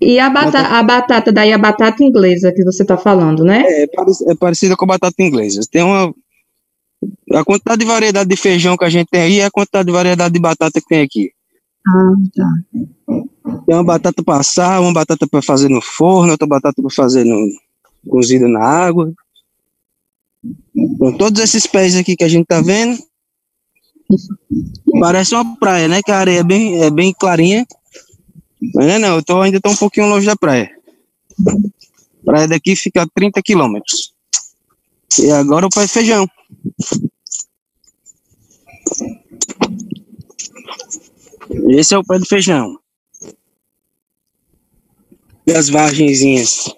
E a, bata a batata, daí a batata inglesa que você está falando, né? É, parec- é parecida com a batata inglesa. Tem uma. A quantidade de variedade de feijão que a gente tem aí é a quantidade de variedade de batata que tem aqui. Ah, tá. Tem uma batata para assar, uma batata para fazer no forno, outra batata para fazer no, cozida na água. Então, todos esses pés aqui que a gente tá vendo, parece uma praia, né? Que a areia é bem, é bem clarinha. Mas não, é não, eu tô, ainda tô um pouquinho longe da praia. A praia daqui fica a 30 quilômetros. E agora o de feijão. Esse é o pé de feijão. As vargenzinhas.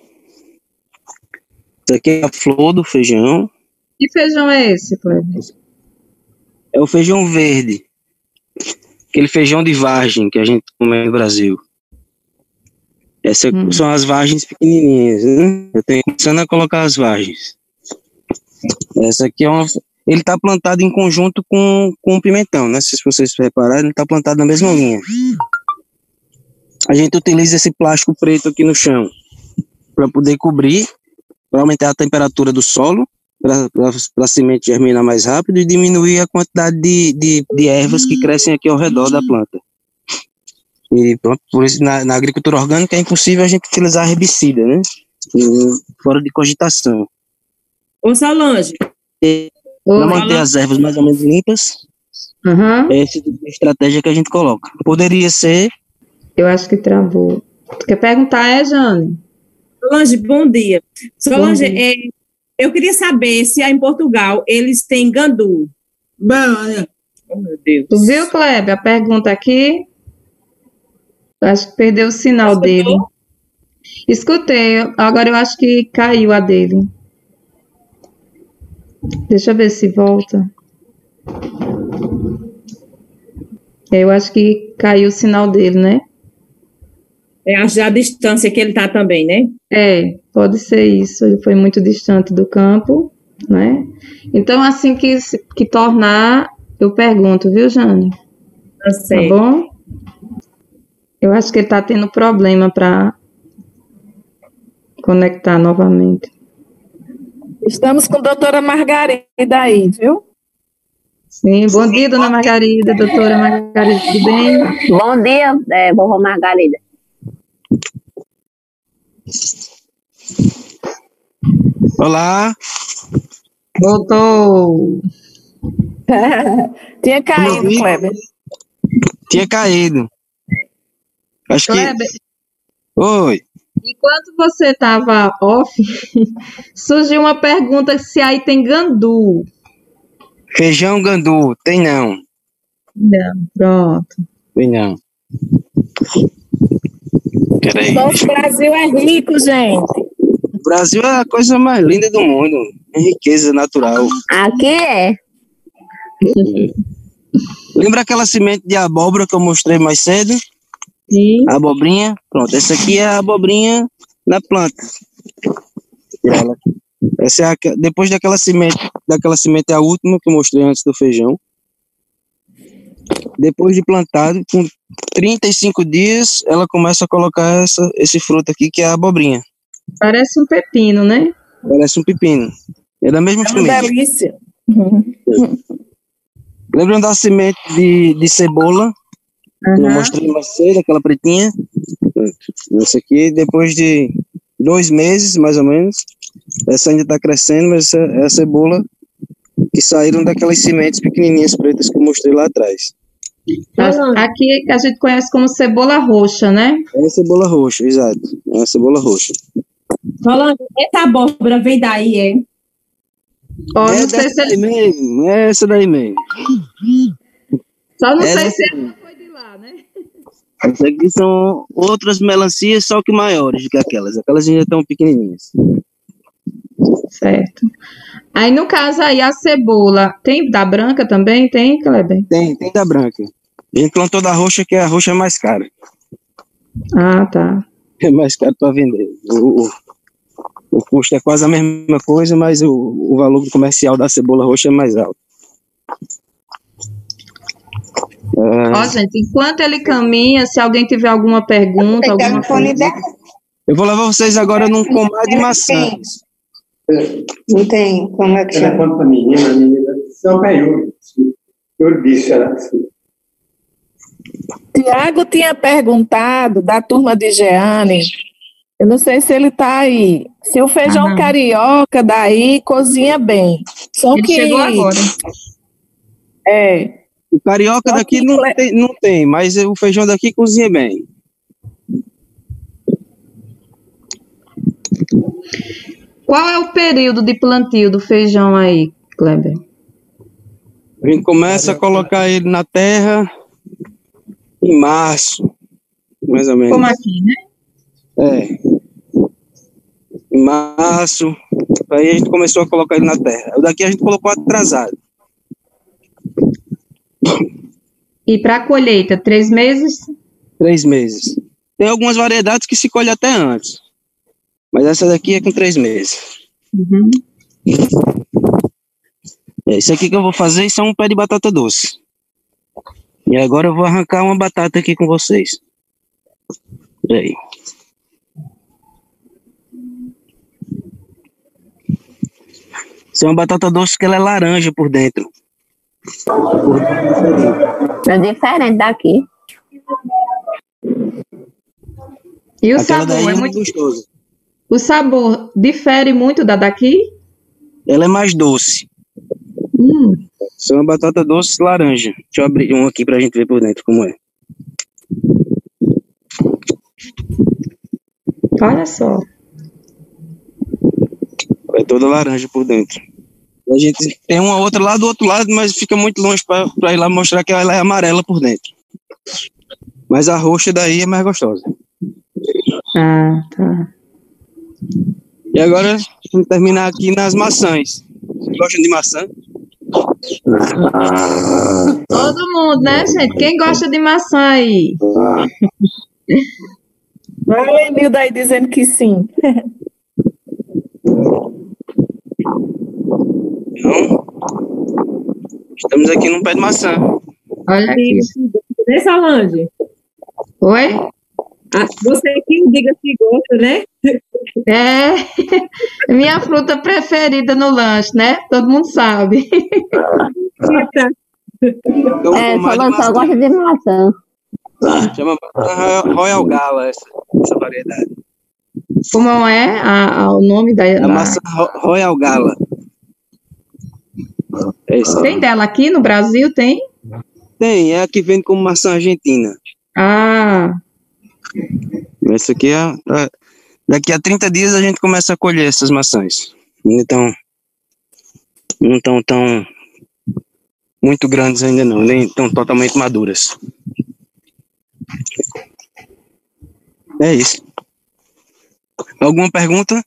Isso aqui é a flor do feijão. Que feijão é esse, Kleber? É o feijão verde. Aquele feijão de vargem que a gente come no Brasil. Essas são as vargens pequenininhas, né? Eu tenho começando a colocar as vargens. Essa aqui é uma. Ele está plantado em conjunto com, com o pimentão, né? Se vocês repararem, ele está plantado na mesma linha. A gente utiliza esse plástico preto aqui no chão para poder cobrir, para aumentar a temperatura do solo, para a semente germinar mais rápido e diminuir a quantidade de, de, de ervas que crescem aqui ao redor da planta. E pronto, por isso na, na agricultura orgânica é impossível a gente utilizar herbicida, né? Fora de cogitação. Ô, Solange. Para manter as ervas mais ou menos limpas, Uhum. é essa tipo estratégia que a gente coloca. Poderia ser. Eu acho que travou. Tu quer perguntar, é, Jane? Solange, bom dia. Solange, Bom dia. é, eu queria saber se aí em Portugal eles têm gandu. Bom, oh, meu Deus. Tu viu, Kleber, a pergunta aqui? Eu acho que perdeu o sinal dele. Escutei, agora eu acho que caiu a dele. Deixa eu ver se volta. Eu acho que caiu o sinal dele, né? É a distância que ele está também, né? É, pode ser isso. Ele foi muito distante do campo, né? Então, assim que, se- que tornar, eu pergunto, viu, Jane? Tá certo. bom? Eu acho que ele tá tendo problema para conectar novamente. Estamos com a doutora Margarida aí, viu? Sim, bom dia, dona Margarida, doutora Margarida, tudo bem? Bom dia, é, vovó Margarida. Olá. Voltou. Tinha caído. Kleber. Tinha caído. Acho que. Kleber, Oi. enquanto você estava off, surgiu uma pergunta se aí tem gandu. Feijão gandu. Tem não. Não, pronto. Tem não. Peraí. Nosso Brasil é rico, gente. O Brasil é a coisa mais linda do mundo. É riqueza natural. Aqui é. Lembra aquela semente de abóbora que eu mostrei mais cedo? Sim. A abobrinha? Pronto, essa aqui é a abobrinha na planta. Essa é a, depois daquela semente, daquela semente é a última que eu mostrei antes do feijão. Depois de plantado, com 35 dias, ela começa a colocar essa, esse fruto aqui, que é a abobrinha. Parece um pepino, né? Parece um pepino. É da mesma É uma família. delícia. Lembram da semente de, de cebola? que Eu mostrei mais cedo, aquela pretinha. Essa aqui, depois de dois meses, mais ou menos, essa ainda está crescendo, mas essa é a cebola que saíram daquelas sementes pequenininhas pretas que eu mostrei lá atrás. Aqui a gente conhece como cebola roxa, né? É a cebola roxa, exato. É a cebola roxa. Solange, essa abóbora vem daí, é? Ó, é não sei dessa se daí mesmo, é essa daí mesmo. Só não É sei se mesmo. Essas aqui são outras melancias, só que maiores do que aquelas. Aquelas ainda estão pequenininhas. Certo. Aí, no caso aí, a cebola, tem da branca também? Tem, Kleber? Tem, tem da branca. A gente plantou da roxa, que a roxa é mais cara. Ah, tá. É mais caro para vender. O, o, o custo é quase a mesma coisa, mas o, o valor comercial da cebola roxa é mais alto. É, Ó, gente, enquanto ele caminha, se alguém tiver alguma pergunta, alguma coisa. eu vou levar vocês agora num combate de maçã. Não tem, como é que Ela chama? conta pra menina, a menina São Penhur. Eu disse, ela assim. Tiago tinha perguntado da turma de Jeane, eu não sei se ele está aí, se o feijão Ah, carioca daí cozinha bem. Só Ele que chegou agora. É. O carioca daqui não tem, não tem, mas o feijão daqui cozinha bem. Qual é o período de plantio do feijão aí, Kleber? A gente começa a colocar ele na terra em março, mais ou menos. Como aqui, né? É. Em março, aí a gente começou a colocar ele na terra. O daqui a gente colocou atrasado. E para a colheita, três meses? Três meses. Tem algumas variedades que se colhe até antes. Mas essa daqui é com três meses. Uhum. É, isso aqui que eu vou fazer, isso é um pé de batata doce. E agora eu vou arrancar uma batata aqui com vocês. Peraí. Isso é uma batata doce que ela é laranja por dentro. É diferente daqui. E o Aquela sabor é é muito. gostoso. O sabor difere muito da daqui? Ela é mais doce. Hum. É uma batata doce laranja. Deixa eu abrir um aqui pra gente ver por dentro como é. Olha só. É toda laranja por dentro. A gente tem uma outra lá do outro lado, mas fica muito longe pra ir lá mostrar que ela é amarela por dentro. Mas a roxa daí é mais gostosa. Ah, tá. E agora, vamos terminar aqui nas maçãs. Vocês gostam de maçã? Todo mundo, né, gente? Quem gosta de maçã aí? Olha a Lenilda aí dizendo que sim. Estamos aqui num pé de maçã. Olha aqui. Né, Solange? Oi? Ah, você que diga se gosta, né? É minha fruta preferida no lanche, né? Todo mundo sabe. É, só, só gosta de maçã. Chama maçã Royal Gala essa, essa variedade. Como é a, a- o nome da. A maçã Ro- Royal Gala. É isso. Tem dela aqui no Brasil? Tem? Tem, é a que vende como maçã argentina. Ah, Essa aqui é. é- Daqui a 30 dias a gente começa a colher essas maçãs. Então. Não estão tão. Muito grandes ainda não, nem estão totalmente maduras. É isso. Alguma pergunta?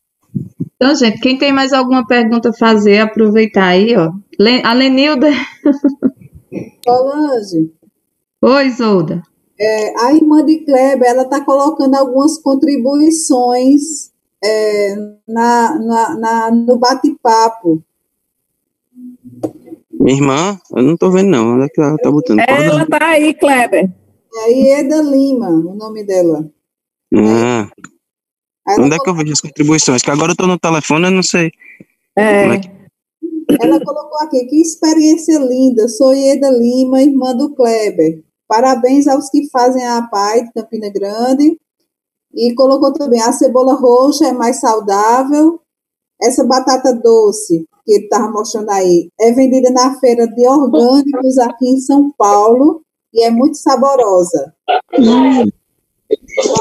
então, gente, quem tem mais alguma pergunta a fazer, aproveitar aí, ó. A Lenilda. Solange, Oi, Zolda. É, a irmã de Kleber, ela está colocando algumas contribuições é, na, na, na- no bate-papo. Minha irmã, eu não tô vendo não. Onde é que ela tá botando? Ela tá aí, Kleber. É Ieda Lima, o nome dela. Ah. Onde é que eu vejo as contribuições? Que agora eu tô no telefone, eu não sei. Como é que- Ela colocou aqui, que experiência linda, sou Ieda Lima, irmã do Kleber. Parabéns aos que fazem a PAI de Campina Grande. E colocou também, a cebola roxa é mais saudável. Essa batata doce, que ele estava mostrando aí, é vendida na feira de orgânicos aqui em São Paulo e é muito saborosa.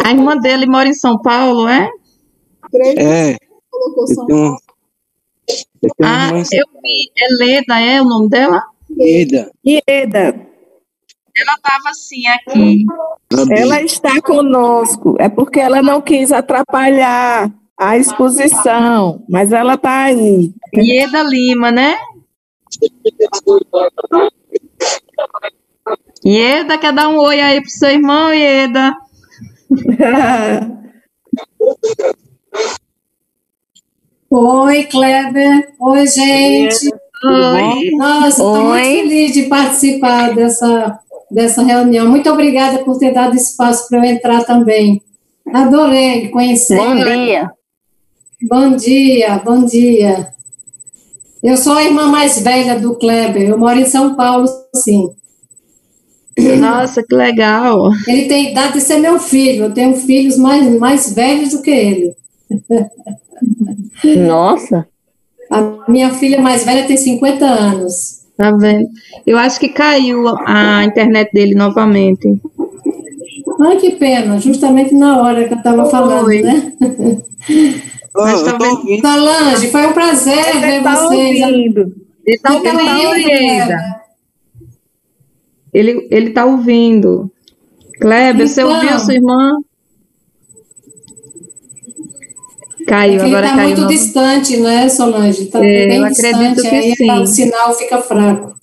A irmã dele mora em São Paulo, é? Creio É. que colocou São Eu tenho, Paulo. eu Ah, eu vi. É Leda, é o nome dela? Ieda. Ieda, Ela estava assim aqui. ela está conosco. É porque ela não quis atrapalhar a exposição, mas ela está aí. Ieda Lima, né? Ieda, quer dar um oi aí pro seu irmão, Ieda? Oi, Kleber. Oi, gente. Oi. Nossa, estou muito feliz de participar dessa, dessa reunião. Muito obrigada por ter dado espaço para eu entrar também. Adorei conhecer. Bom dia. Bom dia, bom dia. Eu sou a irmã mais velha do Kleber. Eu moro em São Paulo, sim. Nossa, que legal. Ele tem idade de ser meu filho. Eu tenho filhos mais, mais velhos do que ele. Nossa. A minha filha mais velha tem 50 anos. Tá vendo? Eu acho que caiu a internet dele novamente. Ai, que pena, justamente na hora que eu estava falando, né? Mas tá vendo? Solange, foi um prazer ver Ele tá vocês. ouvindo. Ele tá Você tá ouvindo, ouvindo? Ele, ele tá ouvindo. Kleber, você Então. ouviu sua irmã? Caiu, É que ele agora está caiu. muito novo- distante, né, Solange? Está É, bem eu acredito distante, que aí sim. o sinal fica fraco.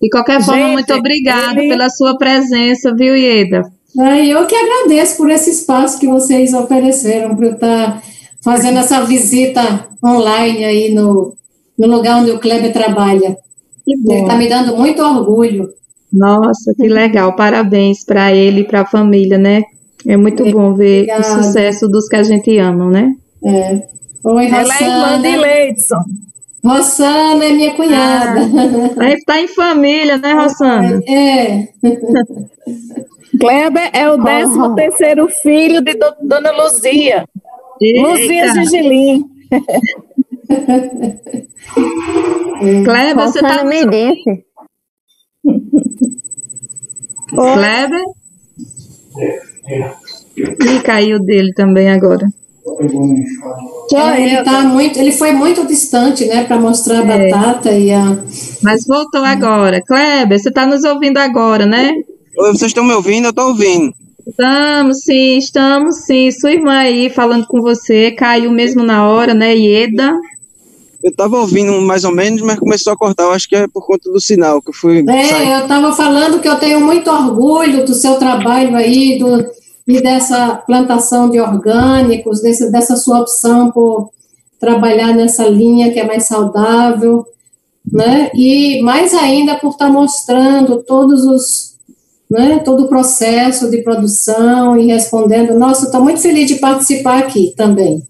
De qualquer forma, Gente, muito obrigada ele- pela sua presença, viu, Ieda? É, eu que agradeço por esse espaço que vocês ofereceram para eu estar fazendo essa visita online aí no, no lugar onde o Kleber trabalha. Ele está me dando muito orgulho. Nossa, que legal. Parabéns para ele e para a família, né? É muito bom ver o Obrigada. sucesso dos que a gente ama, né? É. Oi, Ela é irmã de Leidson. Rossana é minha cunhada. Aí tá em família, né, Rossana? É. Kleber é o 13 terceiro filho de do- Dona Luzia. Luzia Gigilim. Kleber, você tá Rossana me disse. Kleber? Ih, caiu dele também agora. É, ele tá muito, ele foi muito distante, né, para mostrar a É. batata e a. Mas voltou agora. Kleber, você tá nos ouvindo agora, né? Oi, vocês estão me ouvindo? Eu estou ouvindo. Estamos, sim, estamos, sim. Sua irmã aí falando com você, caiu mesmo na hora, né, Ieda? Eu estava ouvindo mais ou menos, mas começou a cortar. Eu acho que é por conta do sinal que eu fui. sair. É, eu estava falando que eu tenho muito orgulho do seu trabalho aí, do, e dessa plantação de orgânicos, desse, dessa sua opção por trabalhar nessa linha que é mais saudável, né? E mais ainda por estar mostrando todos os, né, todo o processo de produção e respondendo. Nossa, estou muito feliz de participar aqui também.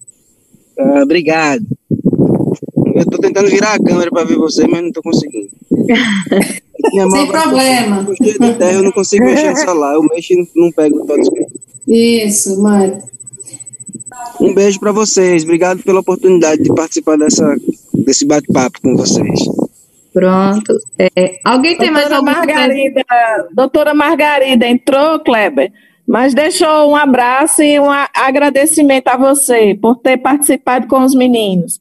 Ah, obrigado. Eu estou tentando virar a câmera para ver você, mas não estou conseguindo. Sem problema. de terra, eu não consigo mexer no celular. Eu mexo e não, não pego todo Isso, Mário. Um beijo para vocês. Obrigado pela oportunidade de participar dessa, desse bate-papo com vocês. Pronto. É, alguém tem mais Doutora alguma Margarida, doutora Margarida entrou, Kleber, mas deixou um abraço e um agradecimento a você por ter participado com os meninos.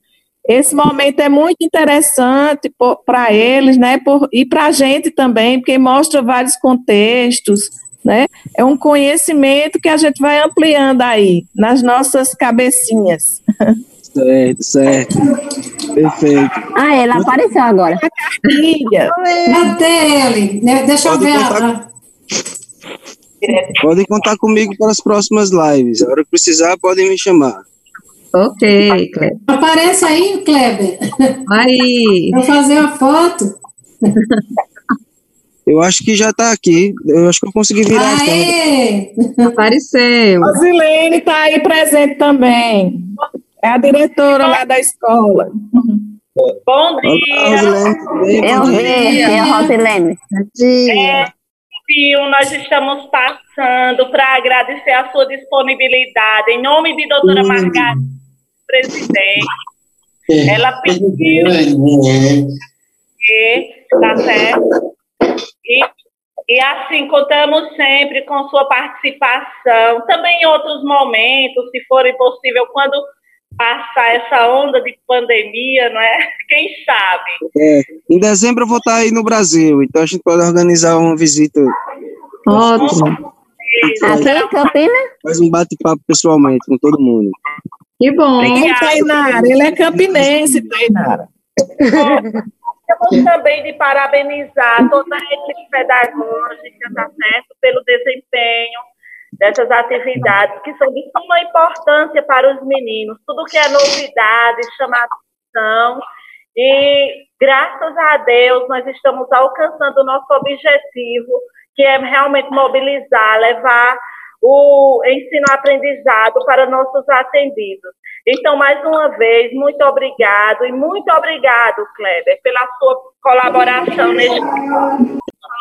Esse momento é muito interessante para eles, né? Por, e para a gente também, porque mostra vários contextos, né? É um conhecimento que a gente vai ampliando aí nas nossas cabecinhas. Certo, certo. Perfeito. Ah, ela apareceu agora. Cartilha. Cadê ele? Né, Deixa eu Pode ver. contar a- Podem contar comigo para as próximas lives. A hora que precisar, podem me chamar. Ok, Kleber. Aparece aí, Kleber. Aí. Vou fazer uma foto. Eu acho que já está aqui. Eu acho que eu consegui virar a. Aê! Apareceu. A Zilene está aí presente também. É a diretora lá da escola. Bom dia. Eu vi, é a Rosilene. É, Sil, nós estamos passando para agradecer a sua disponibilidade. Em nome de doutora Margarida, presidente, ela pediu que, tá certo? E, e assim, contamos sempre com sua participação, também em outros momentos, se forem possível, quando passar essa onda de pandemia, não é? Quem sabe? É, em dezembro eu vou estar aí no Brasil, então a gente pode organizar uma visita. Ótimo. Aqui em Campinas? Faz um bate-papo pessoalmente com todo mundo. Que bom. Ô, Tainara, ele é campinense, Tainara. Gostaríamos também de parabenizar toda a equipe pedagógica, tá certo? Pelo desempenho dessas atividades que são de suma importância para os meninos. Tudo que é novidade, chama atenção. E graças a Deus nós estamos alcançando o nosso objetivo, que é realmente mobilizar, levar o ensino-aprendizado para nossos atendidos. Então, mais uma vez, muito obrigado e muito obrigado, Kleber, pela sua colaboração neste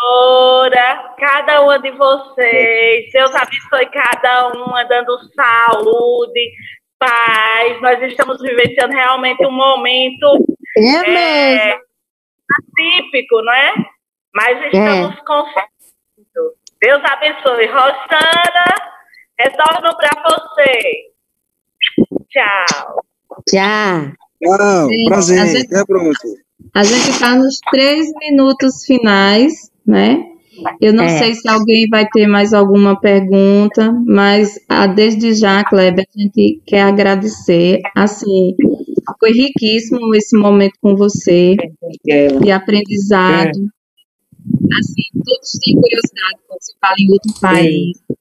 Ora, cada uma de vocês, Deus abençoe cada uma, dando saúde, paz. Nós estamos vivenciando realmente um momento É é, atípico, não é? Mas estamos confiando. Deus abençoe. Rosana, retorno para você. Tchau. Tchau. Tchau, prazer. a gente- Até a gente está nos três minutos finais, né? Eu não É. sei se alguém vai ter mais alguma pergunta, mas ah, desde já, Kleber, a gente quer agradecer. Assim, foi riquíssimo esse momento com você, de aprendizado. Assim, todos têm curiosidade quando se fala em outro país. né?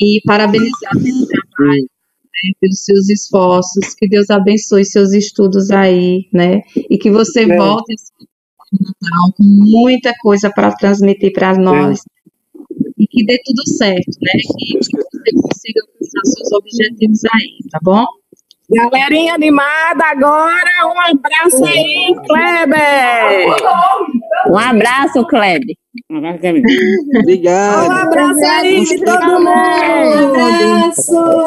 E parabenizar pelo trabalho, né, pelos seus esforços. Que Deus abençoe seus estudos aí, né? E que você É. volte Natal com muita coisa para transmitir para nós. E que dê tudo certo, né? Que você consiga alcançar seus objetivos aí, tá bom? Galerinha animada agora, um abraço aí, Kleber! Um abraço, Kleber. Obrigado. Um abraço aí de todo mundo! Abraço!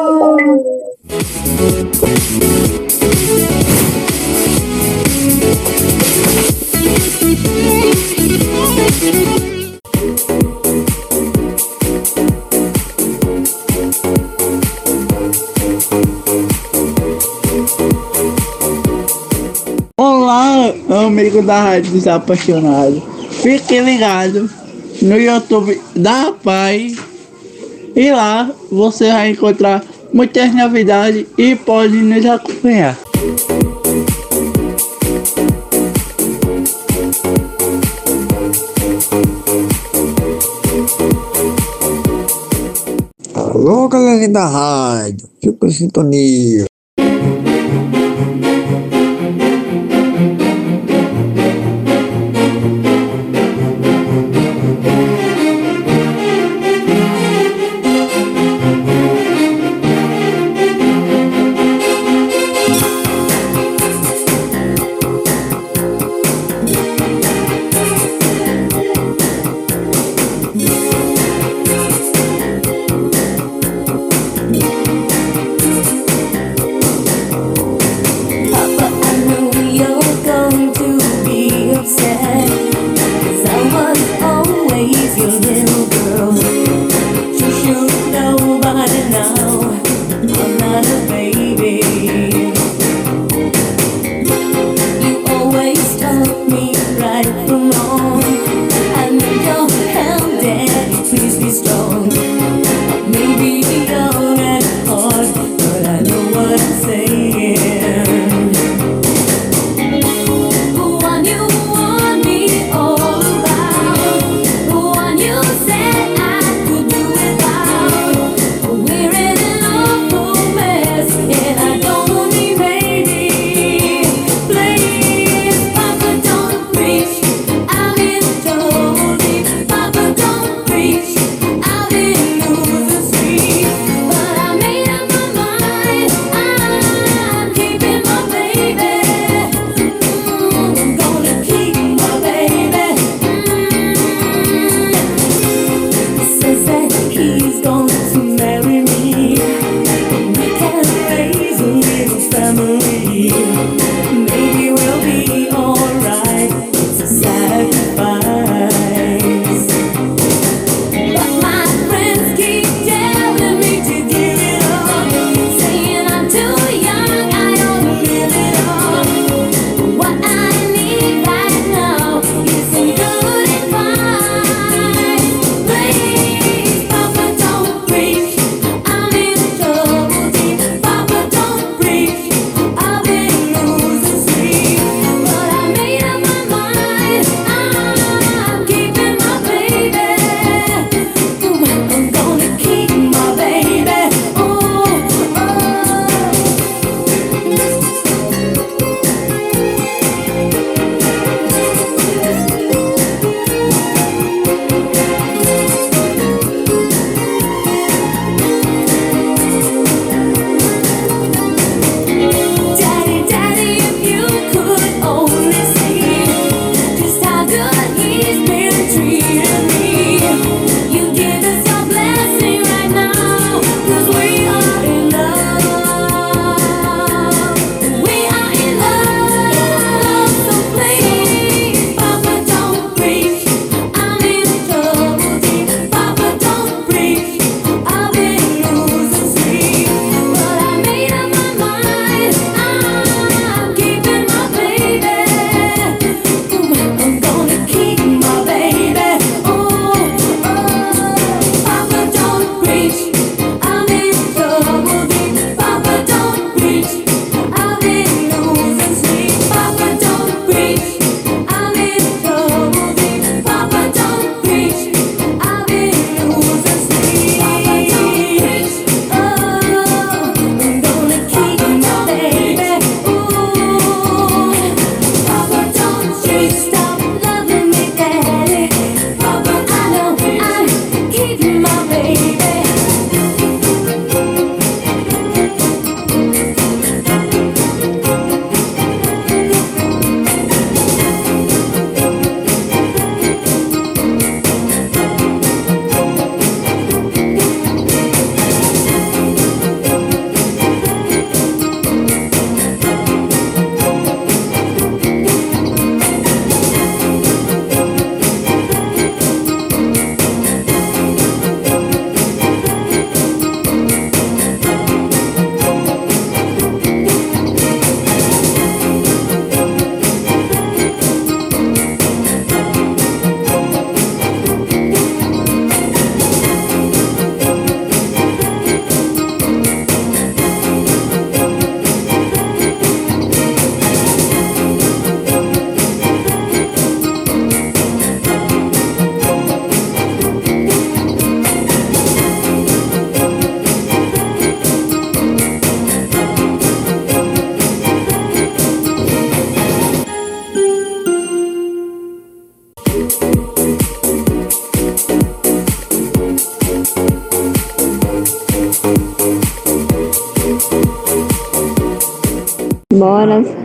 Olá, amigo da Rádio dos Apaixonados. Fique ligado no YouTube da Pai. E lá você vai encontrar muitas novidades e pode nos acompanhar. Alô, galerinha da rádio. Fica em sintonia.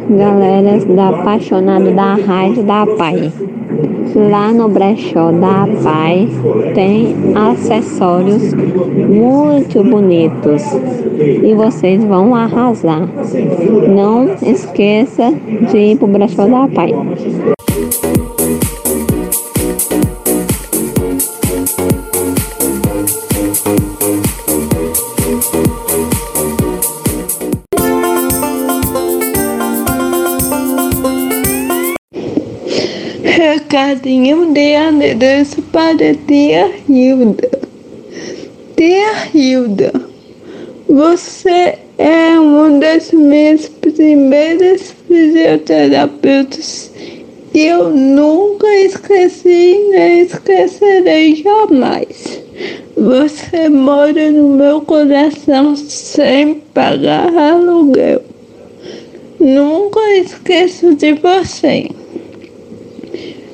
Galera da apaixonado da rádio da Pai. Lá no brechó da Pai tem acessórios muito bonitos e vocês vão arrasar. Não esqueça de ir pro brechó da Pai. Recadinho de adereço para tia Hilda. Tia Hilda, você é uma das minhas primeiras fisioterapeutas que eu nunca esqueci nem esquecerei jamais. Você mora no meu coração sem pagar aluguel. Nunca esqueço de você.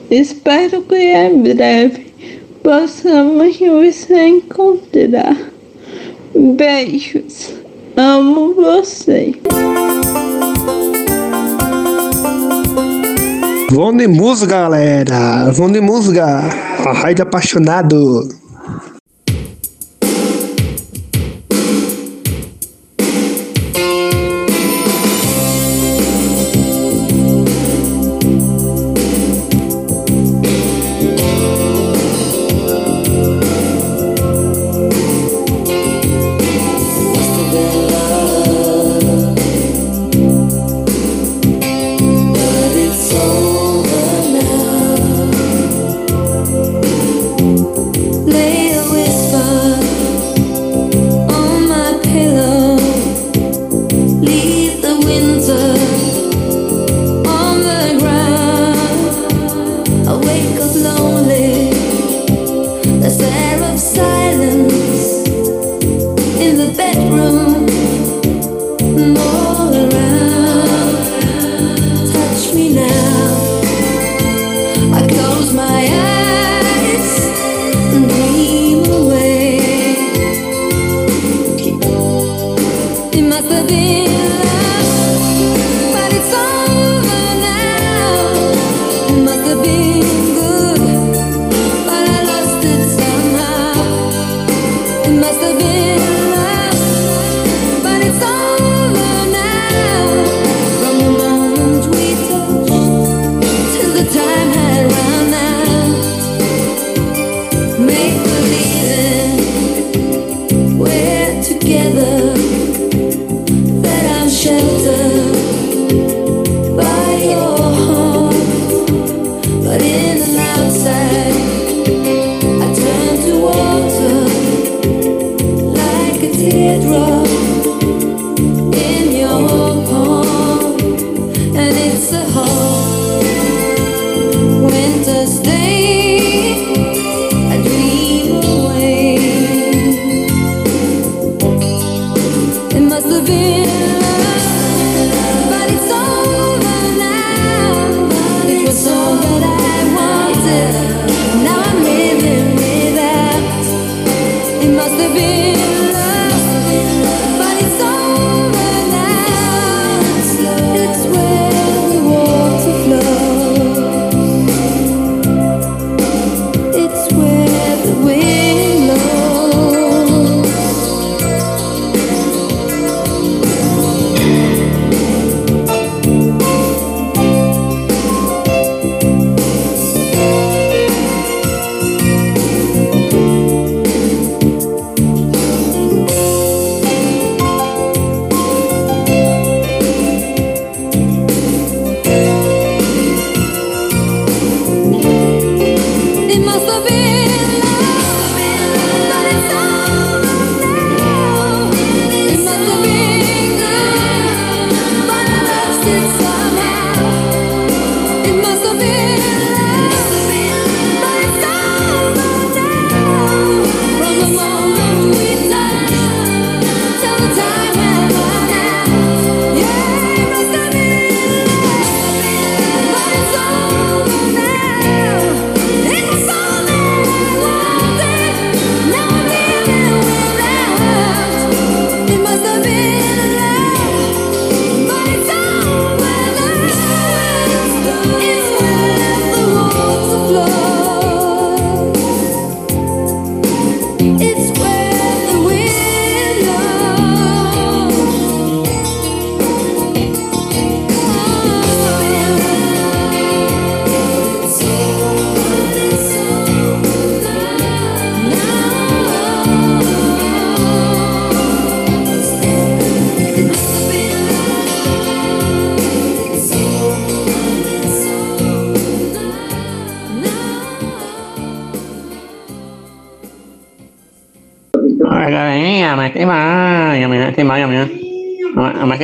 Espero que em breve possamos nos encontrar. Beijos. Amo você. Vão de música, galera. Vão de música. A Rádio Apaixonado.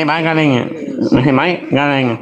ไหมกันเองเห็นไหมงานอะไรเง